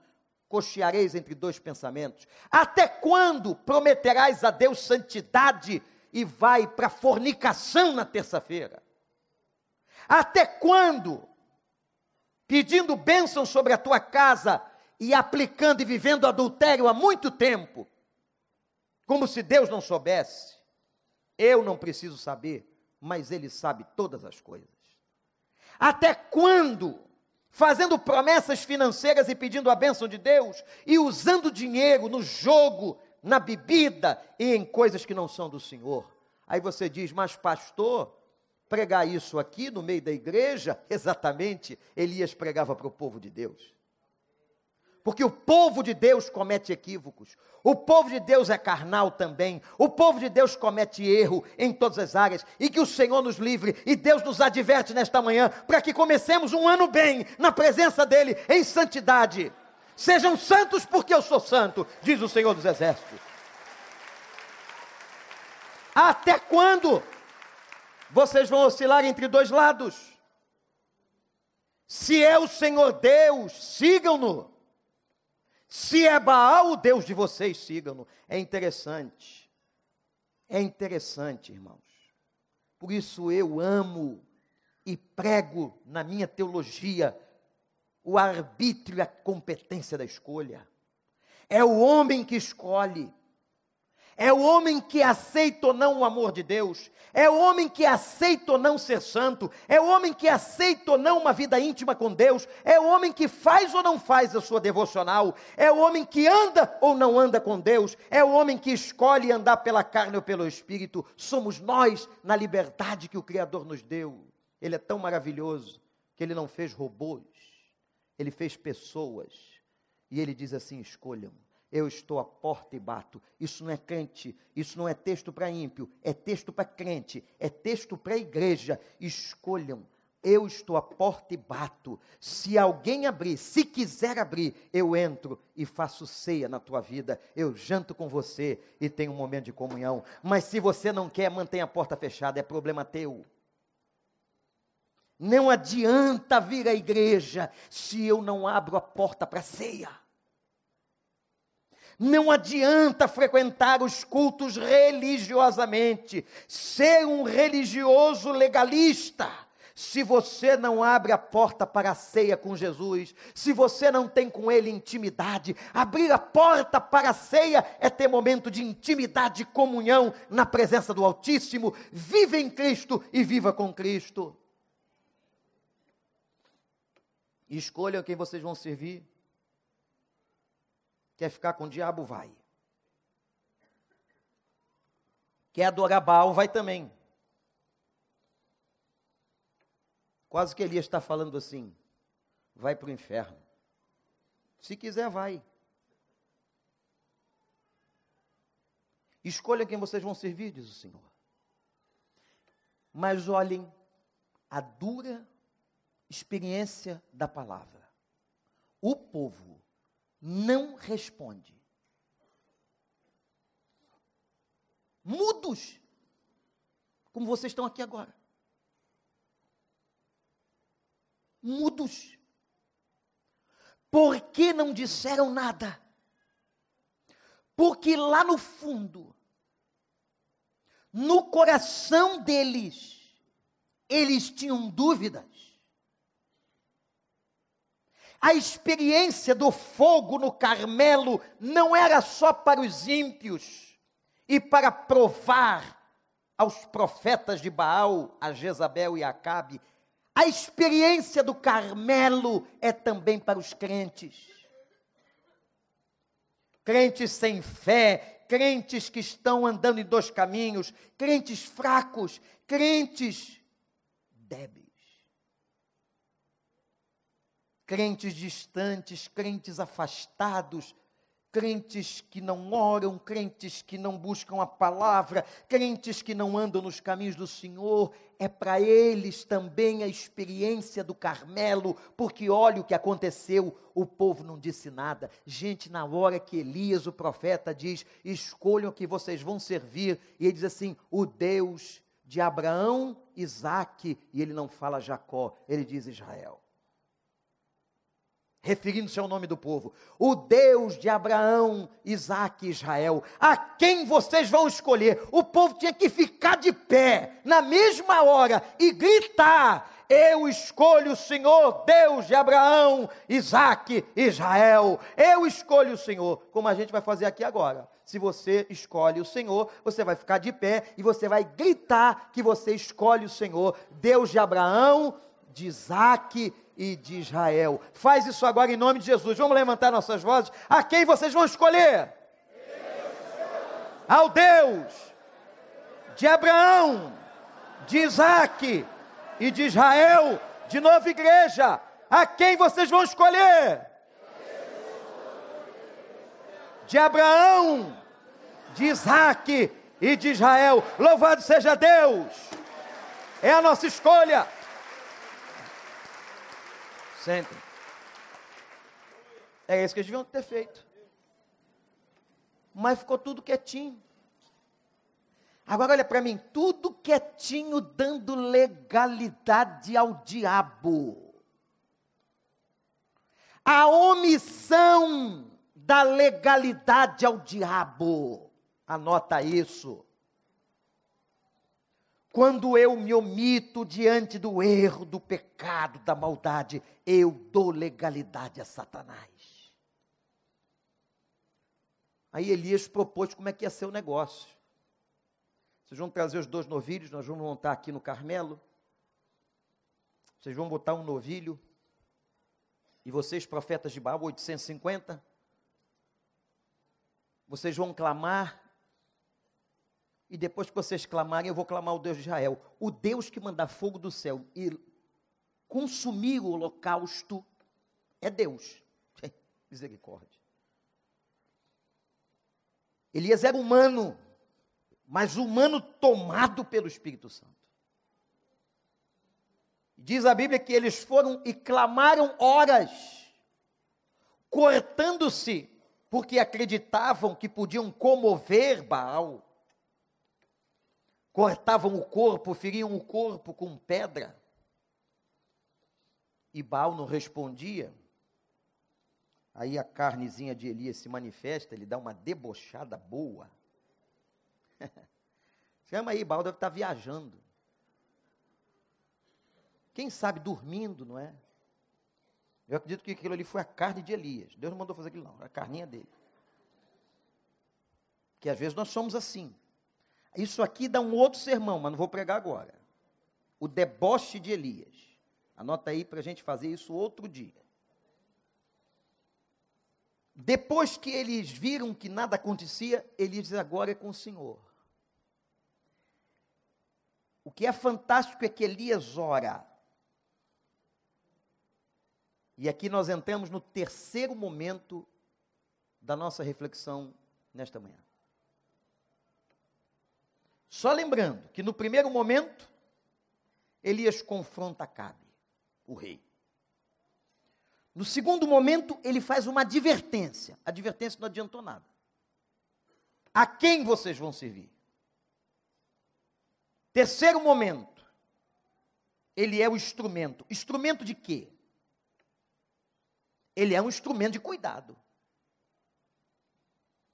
cocheareis entre dois pensamentos? Até quando prometerás a Deus santidade e vai para fornicação na terça-feira? Até quando, pedindo bênção sobre a tua casa e aplicando e vivendo adultério há muito tempo, como se Deus não soubesse? Eu não preciso saber, mas Ele sabe todas as coisas. Até quando? Fazendo promessas financeiras e pedindo a bênção de Deus e usando dinheiro no jogo, na bebida e em coisas que não são do Senhor. Aí você diz, mas pastor, pregar isso aqui no meio da igreja? Exatamente, Elias pregava para o povo de Deus. Porque o povo de Deus comete equívocos. O povo de Deus é carnal também. O povo de Deus comete erro em todas as áreas. E que o Senhor nos livre. E Deus nos adverte nesta manhã para que comecemos um ano bem, na presença dEle, em santidade. Sejam santos porque eu sou santo, diz o Senhor dos Exércitos. Até quando vocês vão oscilar entre dois lados? Se é o Senhor Deus, sigam-no. Se é Baal, o Deus de vocês, sigam-no. É interessante. É interessante, irmãos. Por isso eu amo e prego na minha teologia o arbítrio e a competência da escolha. É o homem que escolhe. É o homem que aceita ou não o amor de Deus. É o homem que aceita ou não ser santo. É o homem que aceita ou não uma vida íntima com Deus. É o homem que faz ou não faz a sua devocional. É o homem que anda ou não anda com Deus. É o homem que escolhe andar pela carne ou pelo espírito. Somos nós na liberdade que o Criador nos deu. Ele é tão maravilhoso que ele não fez robôs. Ele fez pessoas. E ele diz assim: escolham eu estou à porta e bato. Isso não é crente, isso não é texto para ímpio, é texto para crente, é texto para igreja. Escolham. Eu estou à porta e bato. Se alguém abrir, se quiser abrir, eu entro e faço ceia na tua vida. Eu janto com você e tenho um momento de comunhão. Mas se você não quer, mantenha a porta fechada, é problema teu. Não adianta vir à igreja se eu não abro a porta para ceia. Não adianta frequentar os cultos religiosamente, ser um religioso legalista. Se você não abre a porta para a ceia com Jesus, se você não tem com Ele intimidade, abrir a porta para a ceia é ter momento de intimidade e comunhão na presença do Altíssimo. Viva em Cristo e viva com Cristo. Escolham quem vocês vão servir. Quer ficar com o diabo? Vai. Quer adorar Baal? Vai também. Quase que Elias está falando assim: vai para o inferno. Se quiser, vai. Escolha quem vocês vão servir, diz o Senhor. Mas olhem a dura experiência da palavra. O povo não responde. Mudos, como vocês estão aqui agora. Mudos. Por que não disseram nada? Porque lá no fundo, no coração deles, eles tinham dúvidas a experiência do fogo no Carmelo não era só para os ímpios e para provar aos profetas de Baal, a Jezabel e a Acabe. A experiência do Carmelo é também para os crentes. Crentes sem fé, crentes que estão andando em dois caminhos, crentes fracos, crentes débeis crentes distantes, crentes afastados, crentes que não oram, crentes que não buscam a palavra, crentes que não andam nos caminhos do Senhor, é para eles também a experiência do Carmelo, porque olha o que aconteceu, o povo não disse nada. Gente, na hora que Elias, o profeta, diz: escolham que vocês vão servir, e ele diz assim: o Deus de Abraão, Isaque, e ele não fala Jacó, ele diz Israel referindo-se ao nome do povo, o Deus de Abraão, Isaac e Israel, a quem vocês vão escolher. O povo tinha que ficar de pé na mesma hora e gritar: Eu escolho o Senhor, Deus de Abraão, Isaac e Israel. Eu escolho o Senhor, como a gente vai fazer aqui agora. Se você escolhe o Senhor, você vai ficar de pé e você vai gritar que você escolhe o Senhor, Deus de Abraão, de Isaac e de Israel. Faz isso agora em nome de Jesus. Vamos levantar nossas vozes. A quem vocês vão escolher? Ao Deus de Abraão, de Isaac e de Israel, de nova igreja. A quem vocês vão escolher? De Abraão, de Isaac e de Israel. Louvado seja Deus! É a nossa escolha. Sempre. É isso que eles deviam ter feito. Mas ficou tudo quietinho. Agora olha para mim, tudo quietinho dando legalidade ao diabo. a omissão da legalidade ao diabo. Anota isso. Quando eu me omito diante do erro, do pecado, da maldade, eu dou legalidade a Satanás. Aí Elias propôs como é que ia ser o negócio. Vocês vão trazer os dois novilhos, nós vamos montar aqui no Carmelo. Vocês vão botar um novilho. E vocês, profetas de Baal, 850. Vocês vão clamar. E depois que vocês clamarem, eu vou clamar o Deus de Israel. O Deus que mandar fogo do céu e consumir o holocausto é Deus. Misericórdia. Elias era humano, mas humano tomado pelo Espírito Santo. Diz a Bíblia que eles foram e clamaram horas, cortando-se, porque acreditavam que podiam comover Baal. Cortavam o corpo, feriam o corpo com pedra. E Baal não respondia. Aí a carnezinha de Elias se manifesta, ele dá uma debochada boa. Chama aí, Baal deve estar viajando. Quem sabe dormindo, não é? Eu acredito que aquilo ali foi a carne de Elias. Deus não mandou fazer aquilo, não. A carninha dele. Que às vezes nós somos assim. Isso aqui dá um outro sermão, mas não vou pregar agora. O deboche de Elias. Anota aí para a gente fazer isso outro dia. Depois que eles viram que nada acontecia, eles agora é com o Senhor. O que é fantástico é que Elias ora. E aqui nós entramos no terceiro momento da nossa reflexão nesta manhã. Só lembrando que no primeiro momento, Elias confronta Cabe, o rei. No segundo momento, ele faz uma advertência. A advertência não adiantou nada. A quem vocês vão servir? Terceiro momento, ele é o instrumento. Instrumento de quê? Ele é um instrumento de cuidado.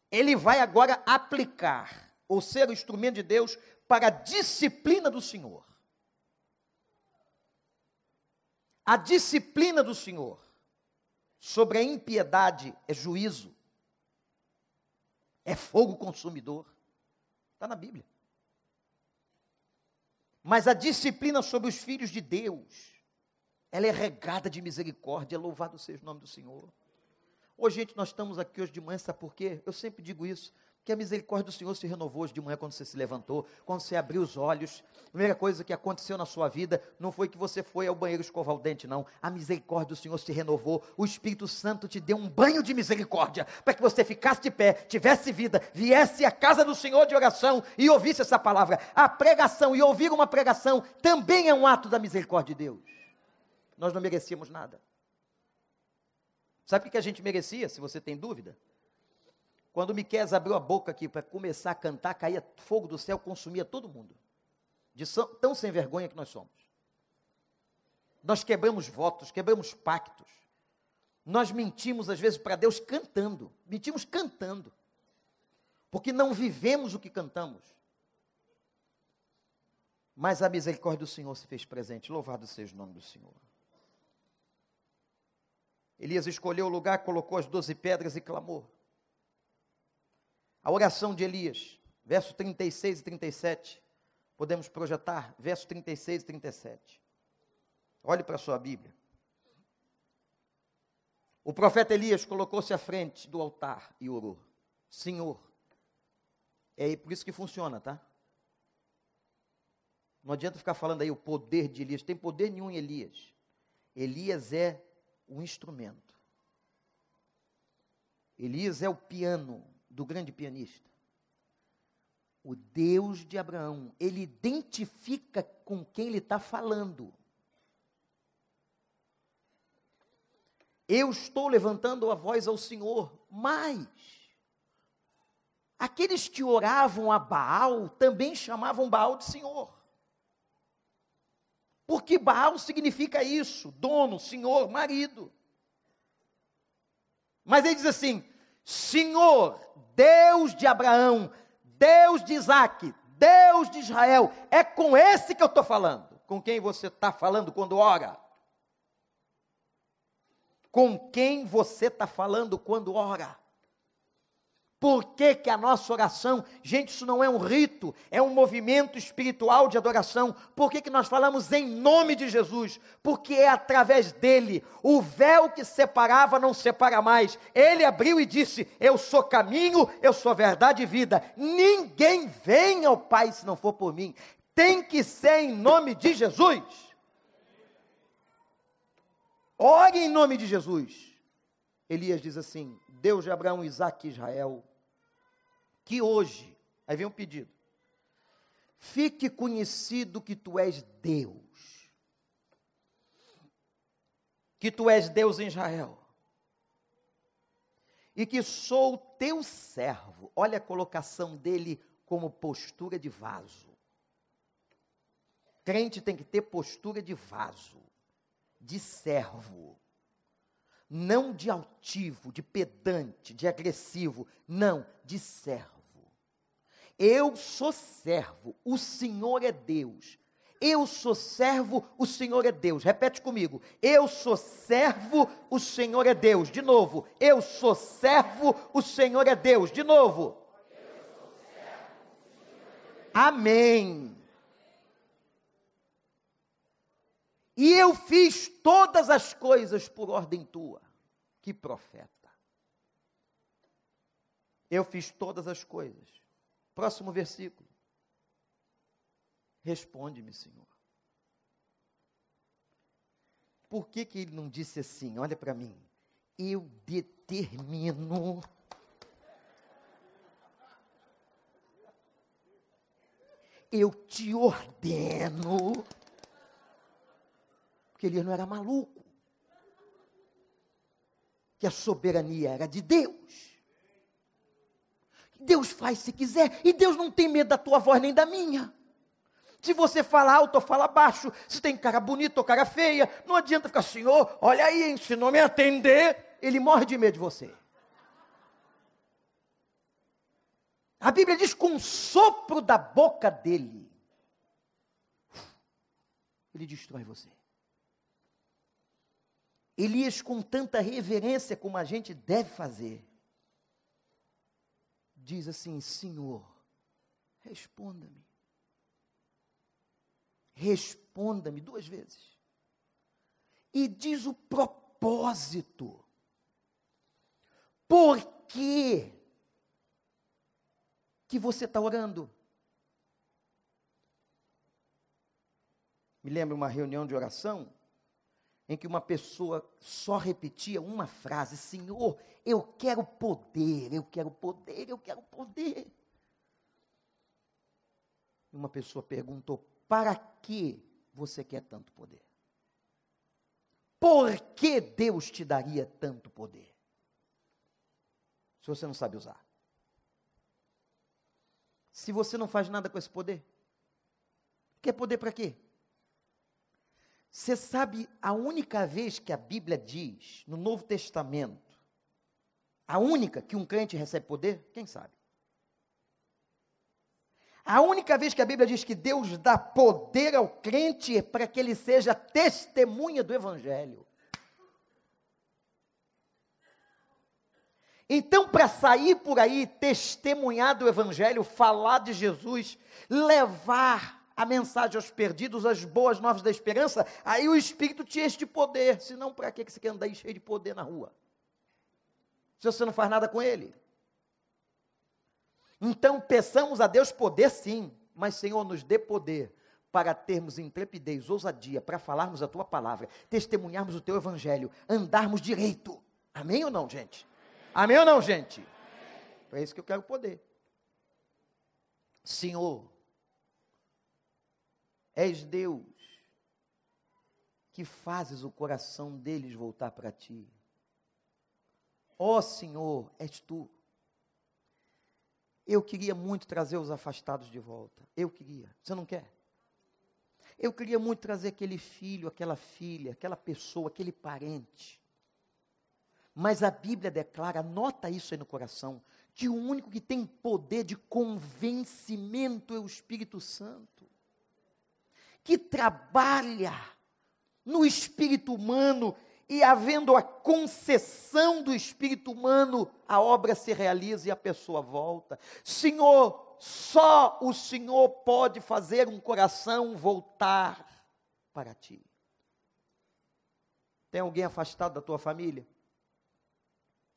Ele vai agora aplicar, ou ser o instrumento de Deus, para a disciplina do Senhor. A disciplina do Senhor sobre a impiedade é juízo, é fogo consumidor. Está na Bíblia. Mas a disciplina sobre os filhos de Deus, ela é regada de misericórdia, louvado seja o nome do Senhor. Hoje, gente, nós estamos aqui hoje de manhã, sabe por quê? Eu sempre digo isso que a misericórdia do Senhor se renovou hoje de manhã quando você se levantou, quando você abriu os olhos. A primeira coisa que aconteceu na sua vida não foi que você foi ao banheiro escovar o dente, não. A misericórdia do Senhor se renovou. O Espírito Santo te deu um banho de misericórdia para que você ficasse de pé, tivesse vida, viesse à casa do Senhor de oração e ouvisse essa palavra. A pregação e ouvir uma pregação também é um ato da misericórdia de Deus. Nós não merecíamos nada. Sabe o que a gente merecia, se você tem dúvida? Quando Miqueias abriu a boca aqui para começar a cantar, caía fogo do céu, consumia todo mundo. De tão sem vergonha que nós somos. Nós quebramos votos, quebramos pactos. Nós mentimos às vezes para Deus cantando. Mentimos cantando. Porque não vivemos o que cantamos. Mas a misericórdia do Senhor se fez presente. Louvado seja o nome do Senhor. Elias escolheu o lugar, colocou as doze pedras e clamou. A oração de Elias, verso 36 e 37. Podemos projetar, verso 36 e 37. Olhe para a sua Bíblia. O profeta Elias colocou-se à frente do altar e orou: Senhor, é por isso que funciona, tá? Não adianta ficar falando aí o poder de Elias, tem poder nenhum em Elias. Elias é o instrumento. Elias é o piano, do grande pianista. O Deus de Abraão, ele identifica com quem ele está falando. Eu estou levantando a voz ao Senhor, mas aqueles que oravam a Baal também chamavam Baal de Senhor. Porque Baal significa isso: dono, senhor, marido. Mas ele diz assim: Senhor, Deus de Abraão, Deus de Isaac, Deus de Israel, é com esse que eu estou falando. Com quem você está falando quando ora? Com quem você está falando quando ora? Por que, que a nossa oração, gente, isso não é um rito, é um movimento espiritual de adoração. Por que, que nós falamos em nome de Jesus? Porque é através dele. O véu que separava não separa mais. Ele abriu e disse: Eu sou caminho, eu sou verdade e vida. Ninguém vem ao Pai se não for por mim. Tem que ser em nome de Jesus. Ore em nome de Jesus. Elias diz assim: Deus de Abraão, Isaac e Israel que hoje, aí vem um pedido, fique conhecido que tu és Deus, que tu és Deus em Israel, e que sou teu servo. Olha a colocação dele como postura de vaso. Crente tem que ter postura de vaso, de servo não de altivo, de pedante, de agressivo, não, de servo. Eu sou servo, o Senhor é Deus. Eu sou servo, o Senhor é Deus. Repete comigo. Eu sou servo, o Senhor é Deus. De novo. Eu sou servo, o Senhor é Deus. De novo. Amém. E eu fiz todas as coisas por ordem tua. Que profeta. Eu fiz todas as coisas. Próximo versículo. Responde-me, Senhor. Por que, que ele não disse assim? Olha para mim. Eu determino. Eu te ordeno porque ele não era maluco. Que a soberania era de Deus. Deus faz se quiser, e Deus não tem medo da tua voz nem da minha. Se você fala alto ou fala baixo, se tem cara bonita ou cara feia, não adianta ficar, Senhor, olha aí, se não me atender, ele morre de medo de você. A Bíblia diz: com um sopro da boca dele, ele destrói você. Elias, com tanta reverência como a gente deve fazer, diz assim: Senhor, responda-me. Responda-me duas vezes. E diz o propósito. Por que que você está orando? Me lembro uma reunião de oração em que uma pessoa só repetia uma frase: Senhor, eu quero poder, eu quero poder, eu quero poder. E uma pessoa perguntou: Para que você quer tanto poder? Por que Deus te daria tanto poder? Se você não sabe usar. Se você não faz nada com esse poder, quer poder para quê? Você sabe a única vez que a Bíblia diz, no Novo Testamento, a única que um crente recebe poder? Quem sabe? A única vez que a Bíblia diz que Deus dá poder ao crente é para que ele seja testemunha do Evangelho. Então, para sair por aí, testemunhar do Evangelho, falar de Jesus, levar a mensagem aos perdidos, as boas novas da esperança, aí o Espírito te enche de poder. Senão, para que você quer andar cheio de poder na rua? Se você não faz nada com ele. Então, peçamos a Deus poder sim, mas Senhor, nos dê poder para termos intrepidez, ousadia, para falarmos a tua palavra, testemunharmos o teu evangelho, andarmos direito. Amém ou não, gente? Amém ou não, gente? É isso que eu quero poder. Senhor, És Deus que fazes o coração deles voltar para ti. Ó Senhor, és tu. Eu queria muito trazer os afastados de volta. Eu queria. Você não quer? Eu queria muito trazer aquele filho, aquela filha, aquela pessoa, aquele parente. Mas a Bíblia declara, anota isso aí no coração, que o único que tem poder de convencimento é o Espírito Santo, que trabalha no espírito humano e havendo a concessão do espírito humano, a obra se realiza e a pessoa volta. Senhor, só o Senhor pode fazer um coração voltar para ti. Tem alguém afastado da tua família?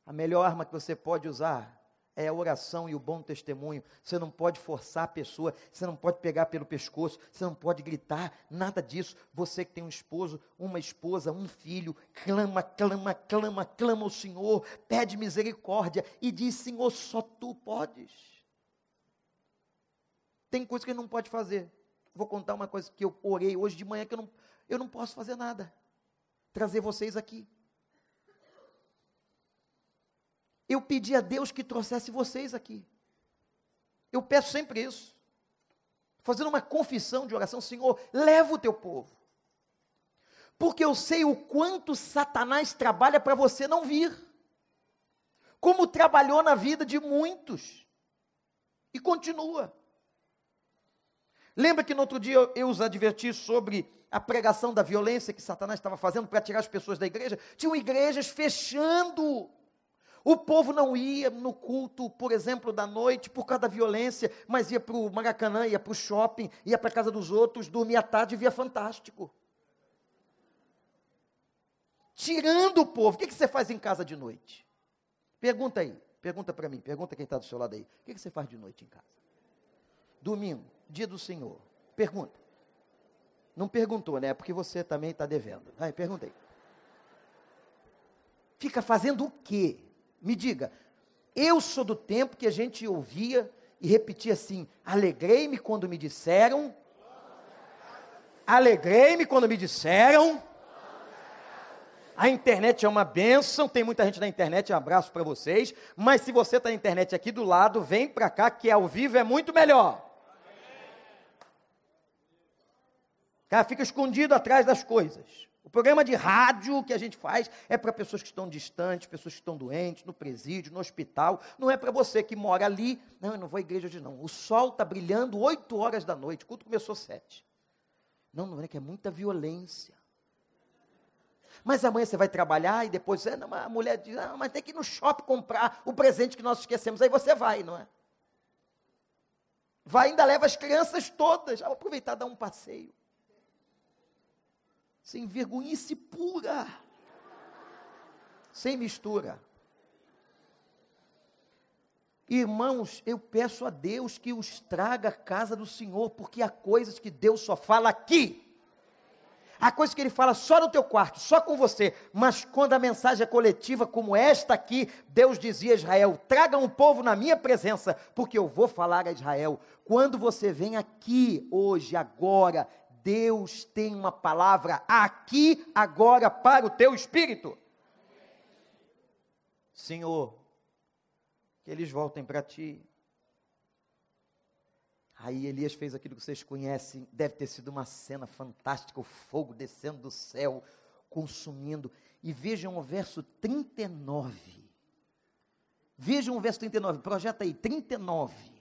A melhor arma que você pode usar é a oração e o bom testemunho. Você não pode forçar a pessoa, você não pode pegar pelo pescoço, você não pode gritar, nada disso. Você que tem um esposo, uma esposa, um filho, clama, clama, clama, clama ao Senhor, pede misericórdia e diz: Senhor, só tu podes. Tem coisa que ele não pode fazer. Vou contar uma coisa que eu orei hoje de manhã que eu não, eu não posso fazer nada. Trazer vocês aqui. Eu pedi a Deus que trouxesse vocês aqui. Eu peço sempre isso. Fazendo uma confissão de oração, Senhor, leva o teu povo. Porque eu sei o quanto Satanás trabalha para você não vir. Como trabalhou na vida de muitos. E continua. Lembra que no outro dia eu, os adverti sobre a pregação da violência que Satanás estava fazendo para tirar as pessoas da igreja? Tinham igrejas fechando o povo não ia no culto, por exemplo, da noite, por causa da violência, mas ia para o Maracanã, ia para o shopping, ia para a casa dos outros, dormia à tarde e via fantástico. Tirando o povo. O que, que você faz em casa de noite? Pergunta aí, pergunta para mim, pergunta quem está do seu lado aí. O que, que você faz de noite em casa? Domingo, dia do Senhor. Pergunta. Não perguntou, né? Porque você também está devendo. Aí, perguntei. Fica fazendo o quê? Me diga, eu sou do tempo que a gente ouvia e repetia assim: alegrei-me quando me disseram. Alegrei-me quando me disseram. A internet é uma benção, tem muita gente na internet, um abraço para vocês. Mas se você está na internet aqui do lado, vem para cá, que ao vivo é muito melhor. Cara, fica escondido atrás das coisas. O programa de rádio que a gente faz é para pessoas que estão distantes, pessoas que estão doentes, no presídio, no hospital. Não é para você que mora ali. Não, eu não vou à igreja hoje não. O sol está brilhando 8 horas da noite. O culto começou às 7. Não, não é que é muita violência. Mas amanhã você vai trabalhar e depois não, a mulher diz, ah, mas tem que ir no shopping comprar o presente que nós esquecemos. Aí você vai, não é? Vai ainda leva as crianças todas. Ah, aproveitar dar um passeio sem vergonhice pura, sem mistura. Irmãos, eu peço a Deus que os traga à casa do Senhor, porque há coisas que Deus só fala aqui. Há coisas que Ele fala só no teu quarto, só com você. Mas quando a mensagem é coletiva, como esta aqui, Deus dizia a Israel: traga um povo na minha presença, porque eu vou falar a Israel. Quando você vem aqui, hoje, agora, Deus tem uma palavra aqui, agora, para o teu espírito. Senhor, que eles voltem para ti. Aí Elias fez aquilo que vocês conhecem, deve ter sido uma cena fantástica, o fogo descendo do céu, consumindo. E vejam o verso 39. Vejam o verso 39, projeta aí, 39.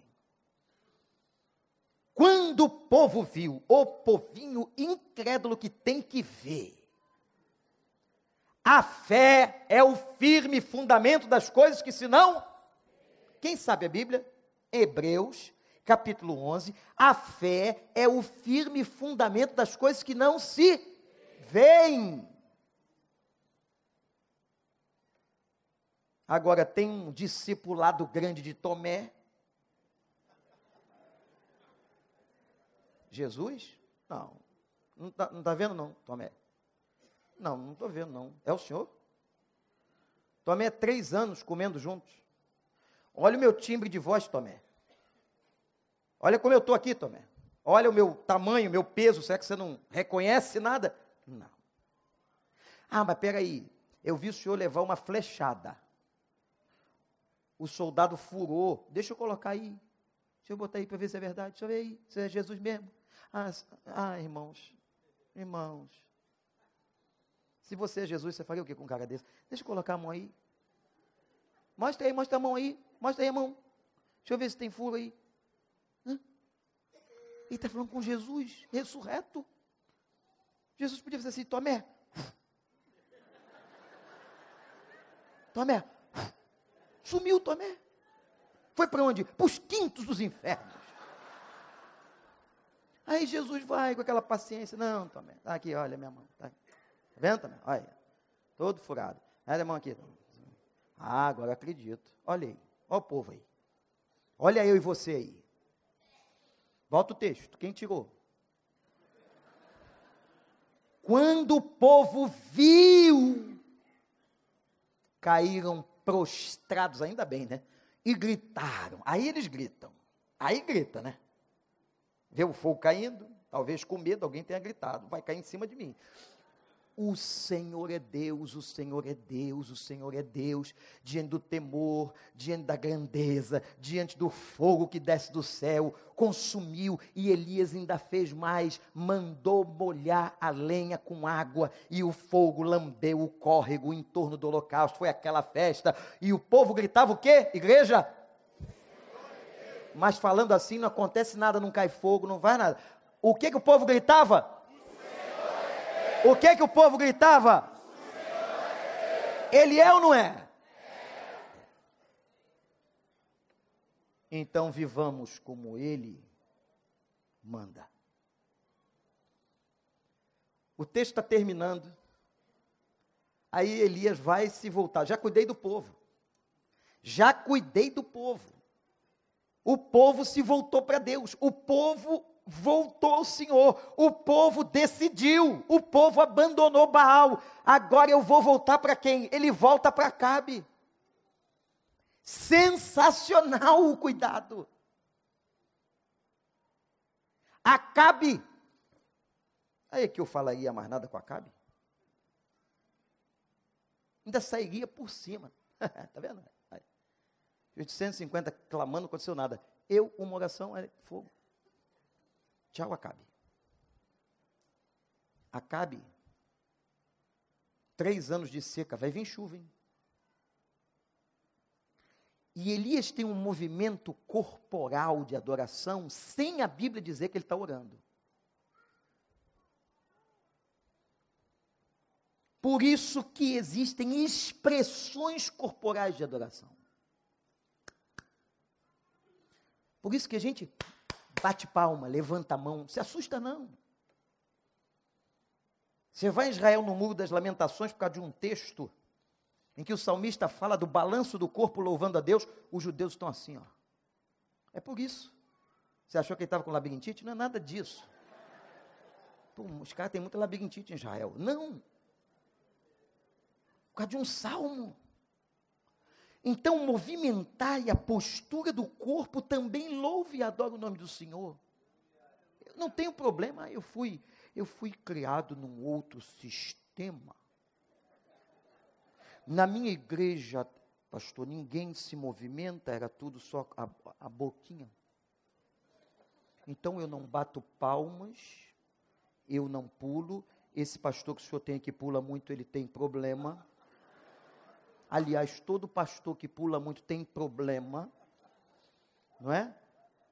Quando o povo viu, o povinho incrédulo que tem que ver, a fé é o firme fundamento das coisas que se não. Quem sabe a Bíblia? Hebreus, capítulo 11. A fé é o firme fundamento das coisas que não se veem. Agora, tem um discipulado grande de Tomé, Jesus? Não. Não está tá vendo, não, Tomé? Não, não estou vendo, não. É o senhor? Tomé, três anos comendo juntos. Olha o meu timbre de voz, Tomé. Olha como eu estou aqui, Tomé. Olha o meu tamanho, meu peso. Será que você não reconhece nada? Não. Ah, mas peraí. Eu vi o senhor levar uma flechada. O soldado furou. Deixa eu colocar aí. Deixa eu botar aí para ver se é verdade. Deixa eu ver aí. Se é Jesus mesmo. Ah, ah, irmãos, irmãos. Se você é Jesus, você faria o que com um cara desse? Deixa eu colocar a mão aí. Mostra aí, mostra a mão aí. Mostra aí a mão. Deixa eu ver se tem furo aí. Hã? Ele está falando com Jesus, ressurreto. Jesus podia fazer assim, Tomé. Tomé. Sumiu Tomé. Foi para onde? Para os quintos dos infernos. Aí Jesus vai com aquela paciência. Não, Tomé, tá aqui, olha minha mão. Tá, tá vendo, Tomé? Olha, todo furado. Olha a mão aqui. Ah, agora acredito. Olha aí, olha o povo aí. Olha eu e você aí. Volta o texto, quem tirou? Quando o povo viu, caíram prostrados, ainda bem, né? E gritaram. Aí eles gritam. Aí grita, né? Vê o fogo caindo, talvez com medo alguém tenha gritado, vai cair em cima de mim. O Senhor é Deus, o Senhor é Deus, o Senhor é Deus, diante do temor, diante da grandeza, diante do fogo que desce do céu, consumiu, e Elias ainda fez mais, mandou molhar a lenha com água, e o fogo lambeu o córrego em torno do holocausto, foi aquela festa, e o povo gritava o quê, igreja? Mas falando assim, não acontece nada, não cai fogo, não vai nada. O que, que o povo gritava? O que que o povo gritava? Ele é ou não é? Então vivamos como ele manda. O texto está terminando. Aí Elias vai se voltar. Já cuidei do povo. Já cuidei do povo. O povo se voltou para Deus. O povo voltou ao Senhor, o povo decidiu, o povo abandonou Baal. Agora eu vou voltar para quem? Ele volta para Acabe. Sensacional o cuidado. Acabe. Aí que eu falaria mais nada com Acabe. Ainda sairia por cima. Está vendo? Aí. 850 clamando, não aconteceu nada. Eu, uma oração, é fogo. Tchau, Acabe. Acabe. Três anos de seca, vai vir chuva, hein? E Elias tem um movimento corporal de adoração, sem a Bíblia dizer que ele está orando. Por isso que existem expressões corporais de adoração. Por isso que a gente bate palma, levanta a mão, se assusta não. Você vai em Israel no Muro das Lamentações por causa de um texto em que o salmista fala do balanço do corpo louvando a Deus, os judeus estão assim, ó. É por isso. Você achou que ele estava com labirintite? Não é nada disso. Pô, os caras têm muita labirintite em Israel. Não. Por causa de um salmo. Então, movimentar e a postura do corpo também louve e adora o nome do Senhor. Eu não tenho problema, eu fui, eu fui criado num outro sistema. Na minha igreja, pastor, ninguém se movimenta, era tudo só a, a boquinha. Então eu não bato palmas, eu não pulo. Esse pastor que o senhor tem que pula muito, ele tem problema. Aliás, todo pastor que pula muito tem problema, não é?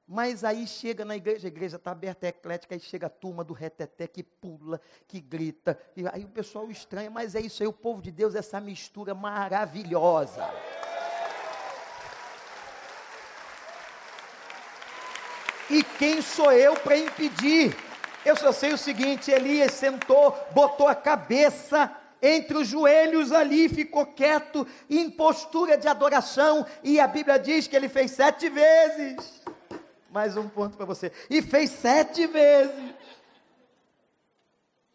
Mas aí chega na igreja, a igreja está aberta, é eclética, aí chega a turma do reteté que pula, que grita, e aí o pessoal estranha, mas é isso aí, o povo de Deus, essa mistura maravilhosa. E quem sou eu para impedir? Eu só sei o seguinte: Elias sentou, botou a cabeça entre os joelhos ali, ficou quieto, em postura de adoração, e a Bíblia diz que ele fez sete vezes. Mais um ponto para você. E fez sete vezes.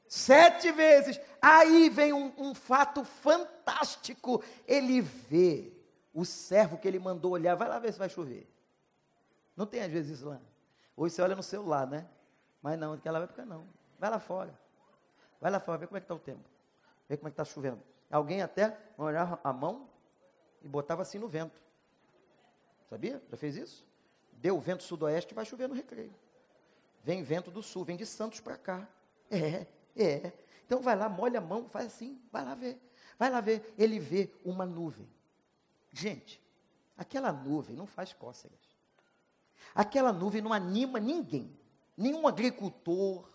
Sete vezes. Aí vem um, um fato fantástico. Ele vê o servo que ele mandou olhar, vai lá ver se vai chover. Não tem às vezes isso lá. Hoje você olha no celular, né? Mas não, naquela época não. Vai lá fora. Vai lá fora, vê como é que está o tempo. Vê como é que está chovendo. Alguém até olhava a mão e botava assim no vento. Sabia? Já fez isso? Deu vento sudoeste, vai chover no recreio. Vem vento do sul, vem de Santos para cá. É, é. Então vai lá, molha a mão, faz assim, vai lá ver. Vai lá ver. Ele vê uma nuvem. Gente, aquela nuvem não faz cócegas. Aquela nuvem não anima ninguém, nenhum agricultor,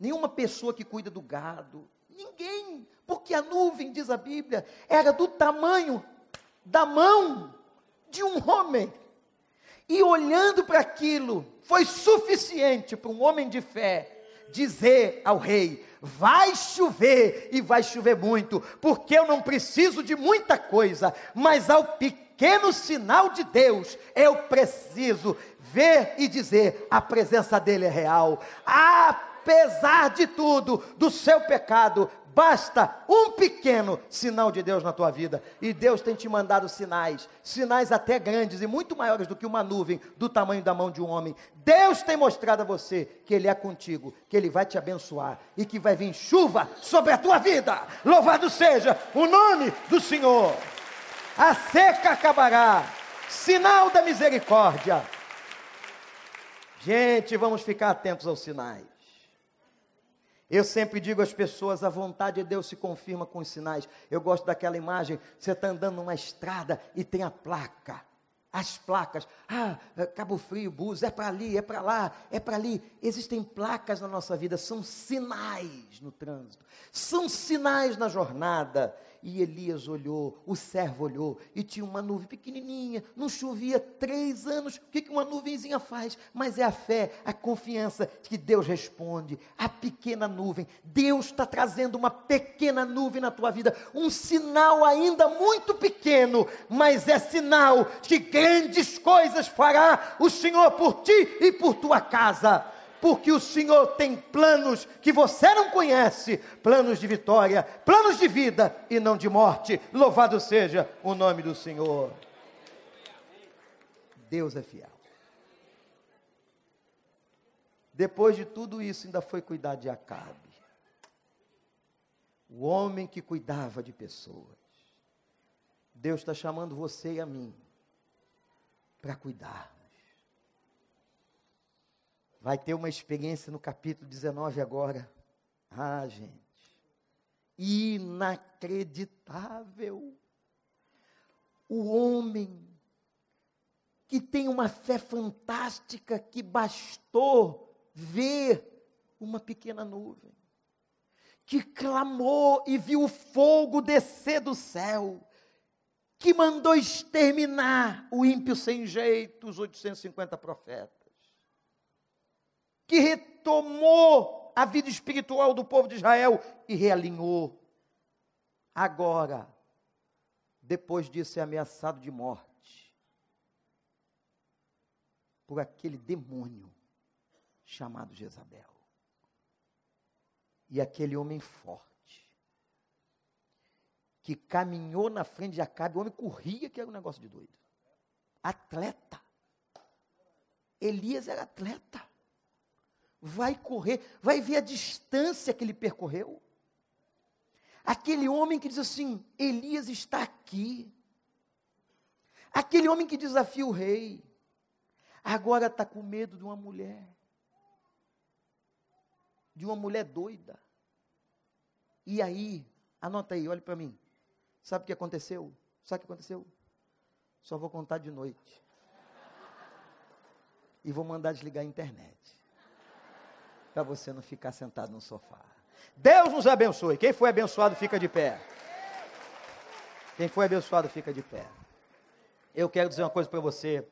nenhuma pessoa que cuida do gado, ninguém, porque a nuvem, diz a Bíblia, era do tamanho da mão de um homem. E olhando para aquilo, foi suficiente para um homem de fé dizer ao rei: vai chover e vai chover muito, porque eu não preciso de muita coisa, mas ao pequeno sinal de Deus eu preciso ver e dizer: a presença dele é real. Apesar de tudo, do seu pecado, Basta um pequeno sinal de Deus na tua vida. E Deus tem te mandado sinais, sinais até grandes e muito maiores do que uma nuvem do tamanho da mão de um homem. Deus tem mostrado a você que Ele é contigo, que Ele vai te abençoar e que vai vir chuva sobre a tua vida. Louvado seja o nome do Senhor. A seca acabará, sinal da misericórdia. Gente, vamos ficar atentos aos sinais. Eu sempre digo às pessoas: a vontade de Deus se confirma com os sinais. Eu gosto daquela imagem: você está andando numa estrada e tem a placa. As placas, ah, Cabo Frio, Bus, é para ali, é para lá, é para ali. Existem placas na nossa vida, são sinais no trânsito, são sinais na jornada. E Elias olhou, o servo olhou, e tinha uma nuvem pequenininha, não chovia três anos. O que, uma nuvenzinha faz? Mas é a fé, a confiança que Deus responde. A pequena nuvem, Deus está trazendo uma pequena nuvem na tua vida, um sinal ainda muito pequeno, mas é sinal de grandes coisas fará o Senhor por ti e por tua casa porque o Senhor tem planos que você não conhece planos de vitória, planos de vida e não de morte. Louvado seja o nome do Senhor. Deus é fiel. Depois de tudo isso, ainda foi cuidar de Acabe. O homem que cuidava de pessoas. Deus está chamando você e a mim para cuidar vai ter uma experiência no capítulo 19 agora. Ah, gente, inacreditável. O homem que tem uma fé fantástica que bastou ver uma pequena nuvem, que clamou e viu o fogo descer do céu, que mandou exterminar o ímpio sem jeito, os 850 profetas que retomou a vida espiritual do povo de Israel e realinhou. Agora, depois de ser ameaçado de morte por aquele demônio chamado Jezabel. E aquele homem forte, que caminhou na frente de Acabe, o homem corria, que era um negócio de doido. Atleta. Elias era atleta vai correr, vai ver a distância que ele percorreu. Aquele homem que diz assim: Elias está aqui. Aquele homem que desafia o rei, agora está com medo de uma mulher, de uma mulher doida. E aí, anota aí, olhe para mim. Sabe o que aconteceu? Sabe o que aconteceu? Só vou contar de noite. E vou mandar desligar a internet para você não ficar sentado no sofá. Deus nos abençoe. Quem foi abençoado, fica de pé. Quem foi abençoado, fica de pé. Eu quero dizer uma coisa para você.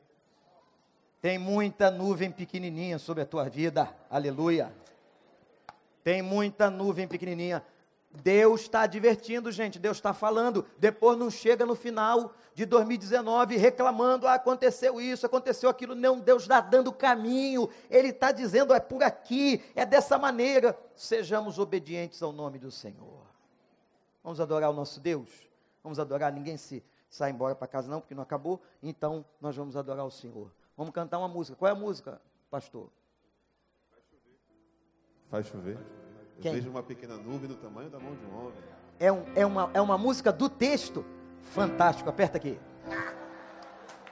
Tem muita nuvem pequenininha sobre a tua vida. Aleluia. Tem muita nuvem pequenininha. Deus está advertindo, gente, Deus está falando. Depois não chega no final de 2019 reclamando: ah, aconteceu isso, aconteceu aquilo. Não, Deus está dando caminho, Ele está dizendo: é por aqui, é dessa maneira. Sejamos obedientes ao nome do Senhor. Vamos adorar o nosso Deus? Vamos adorar, ninguém se sai embora para casa, não, porque não acabou. Então nós vamos adorar o Senhor. Vamos cantar uma música. Qual é a música, pastor? Faz chover. Eu Quem? vejo uma pequena nuvem do tamanho da mão de um homem. É, um, é, uma, é uma música do texto. Fantástico, aperta aqui.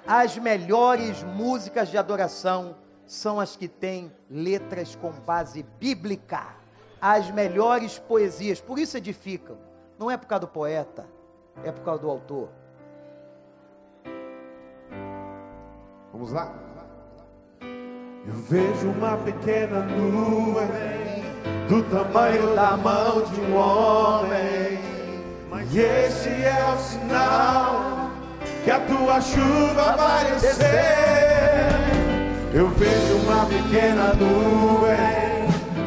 As melhores músicas de adoração são as que têm letras com base bíblica. As melhores poesias, por isso edificam. Não é por causa do poeta, é por causa do autor. Vamos lá? Eu vejo uma pequena nuvem do tamanho da mão de um homem. Mas esse é o sinal que a tua chuva vai descer. Eu vejo uma pequena nuvem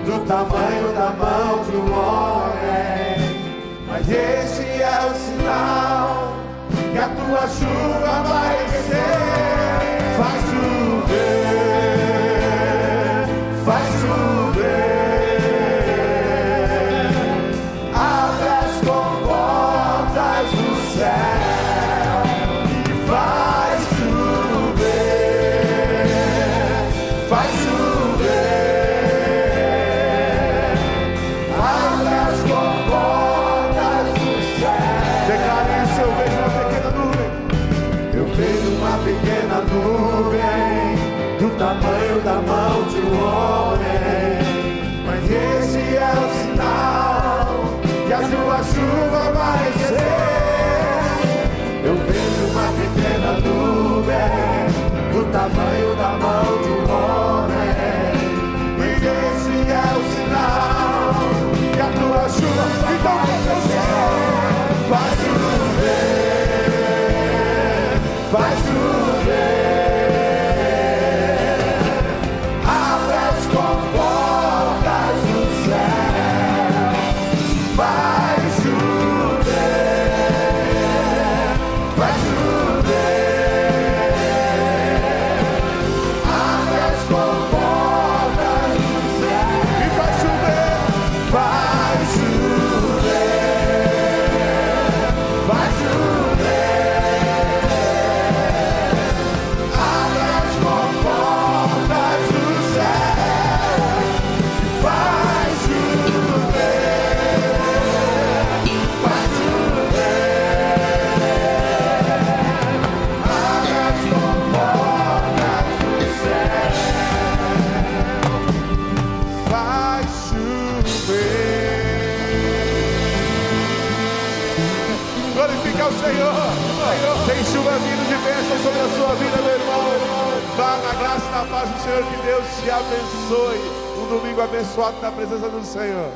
do tamanho da mão de um homem. Mas esse é o sinal que a tua chuva vai descer. Te abençoe. Um domingo abençoado na presença do Senhor.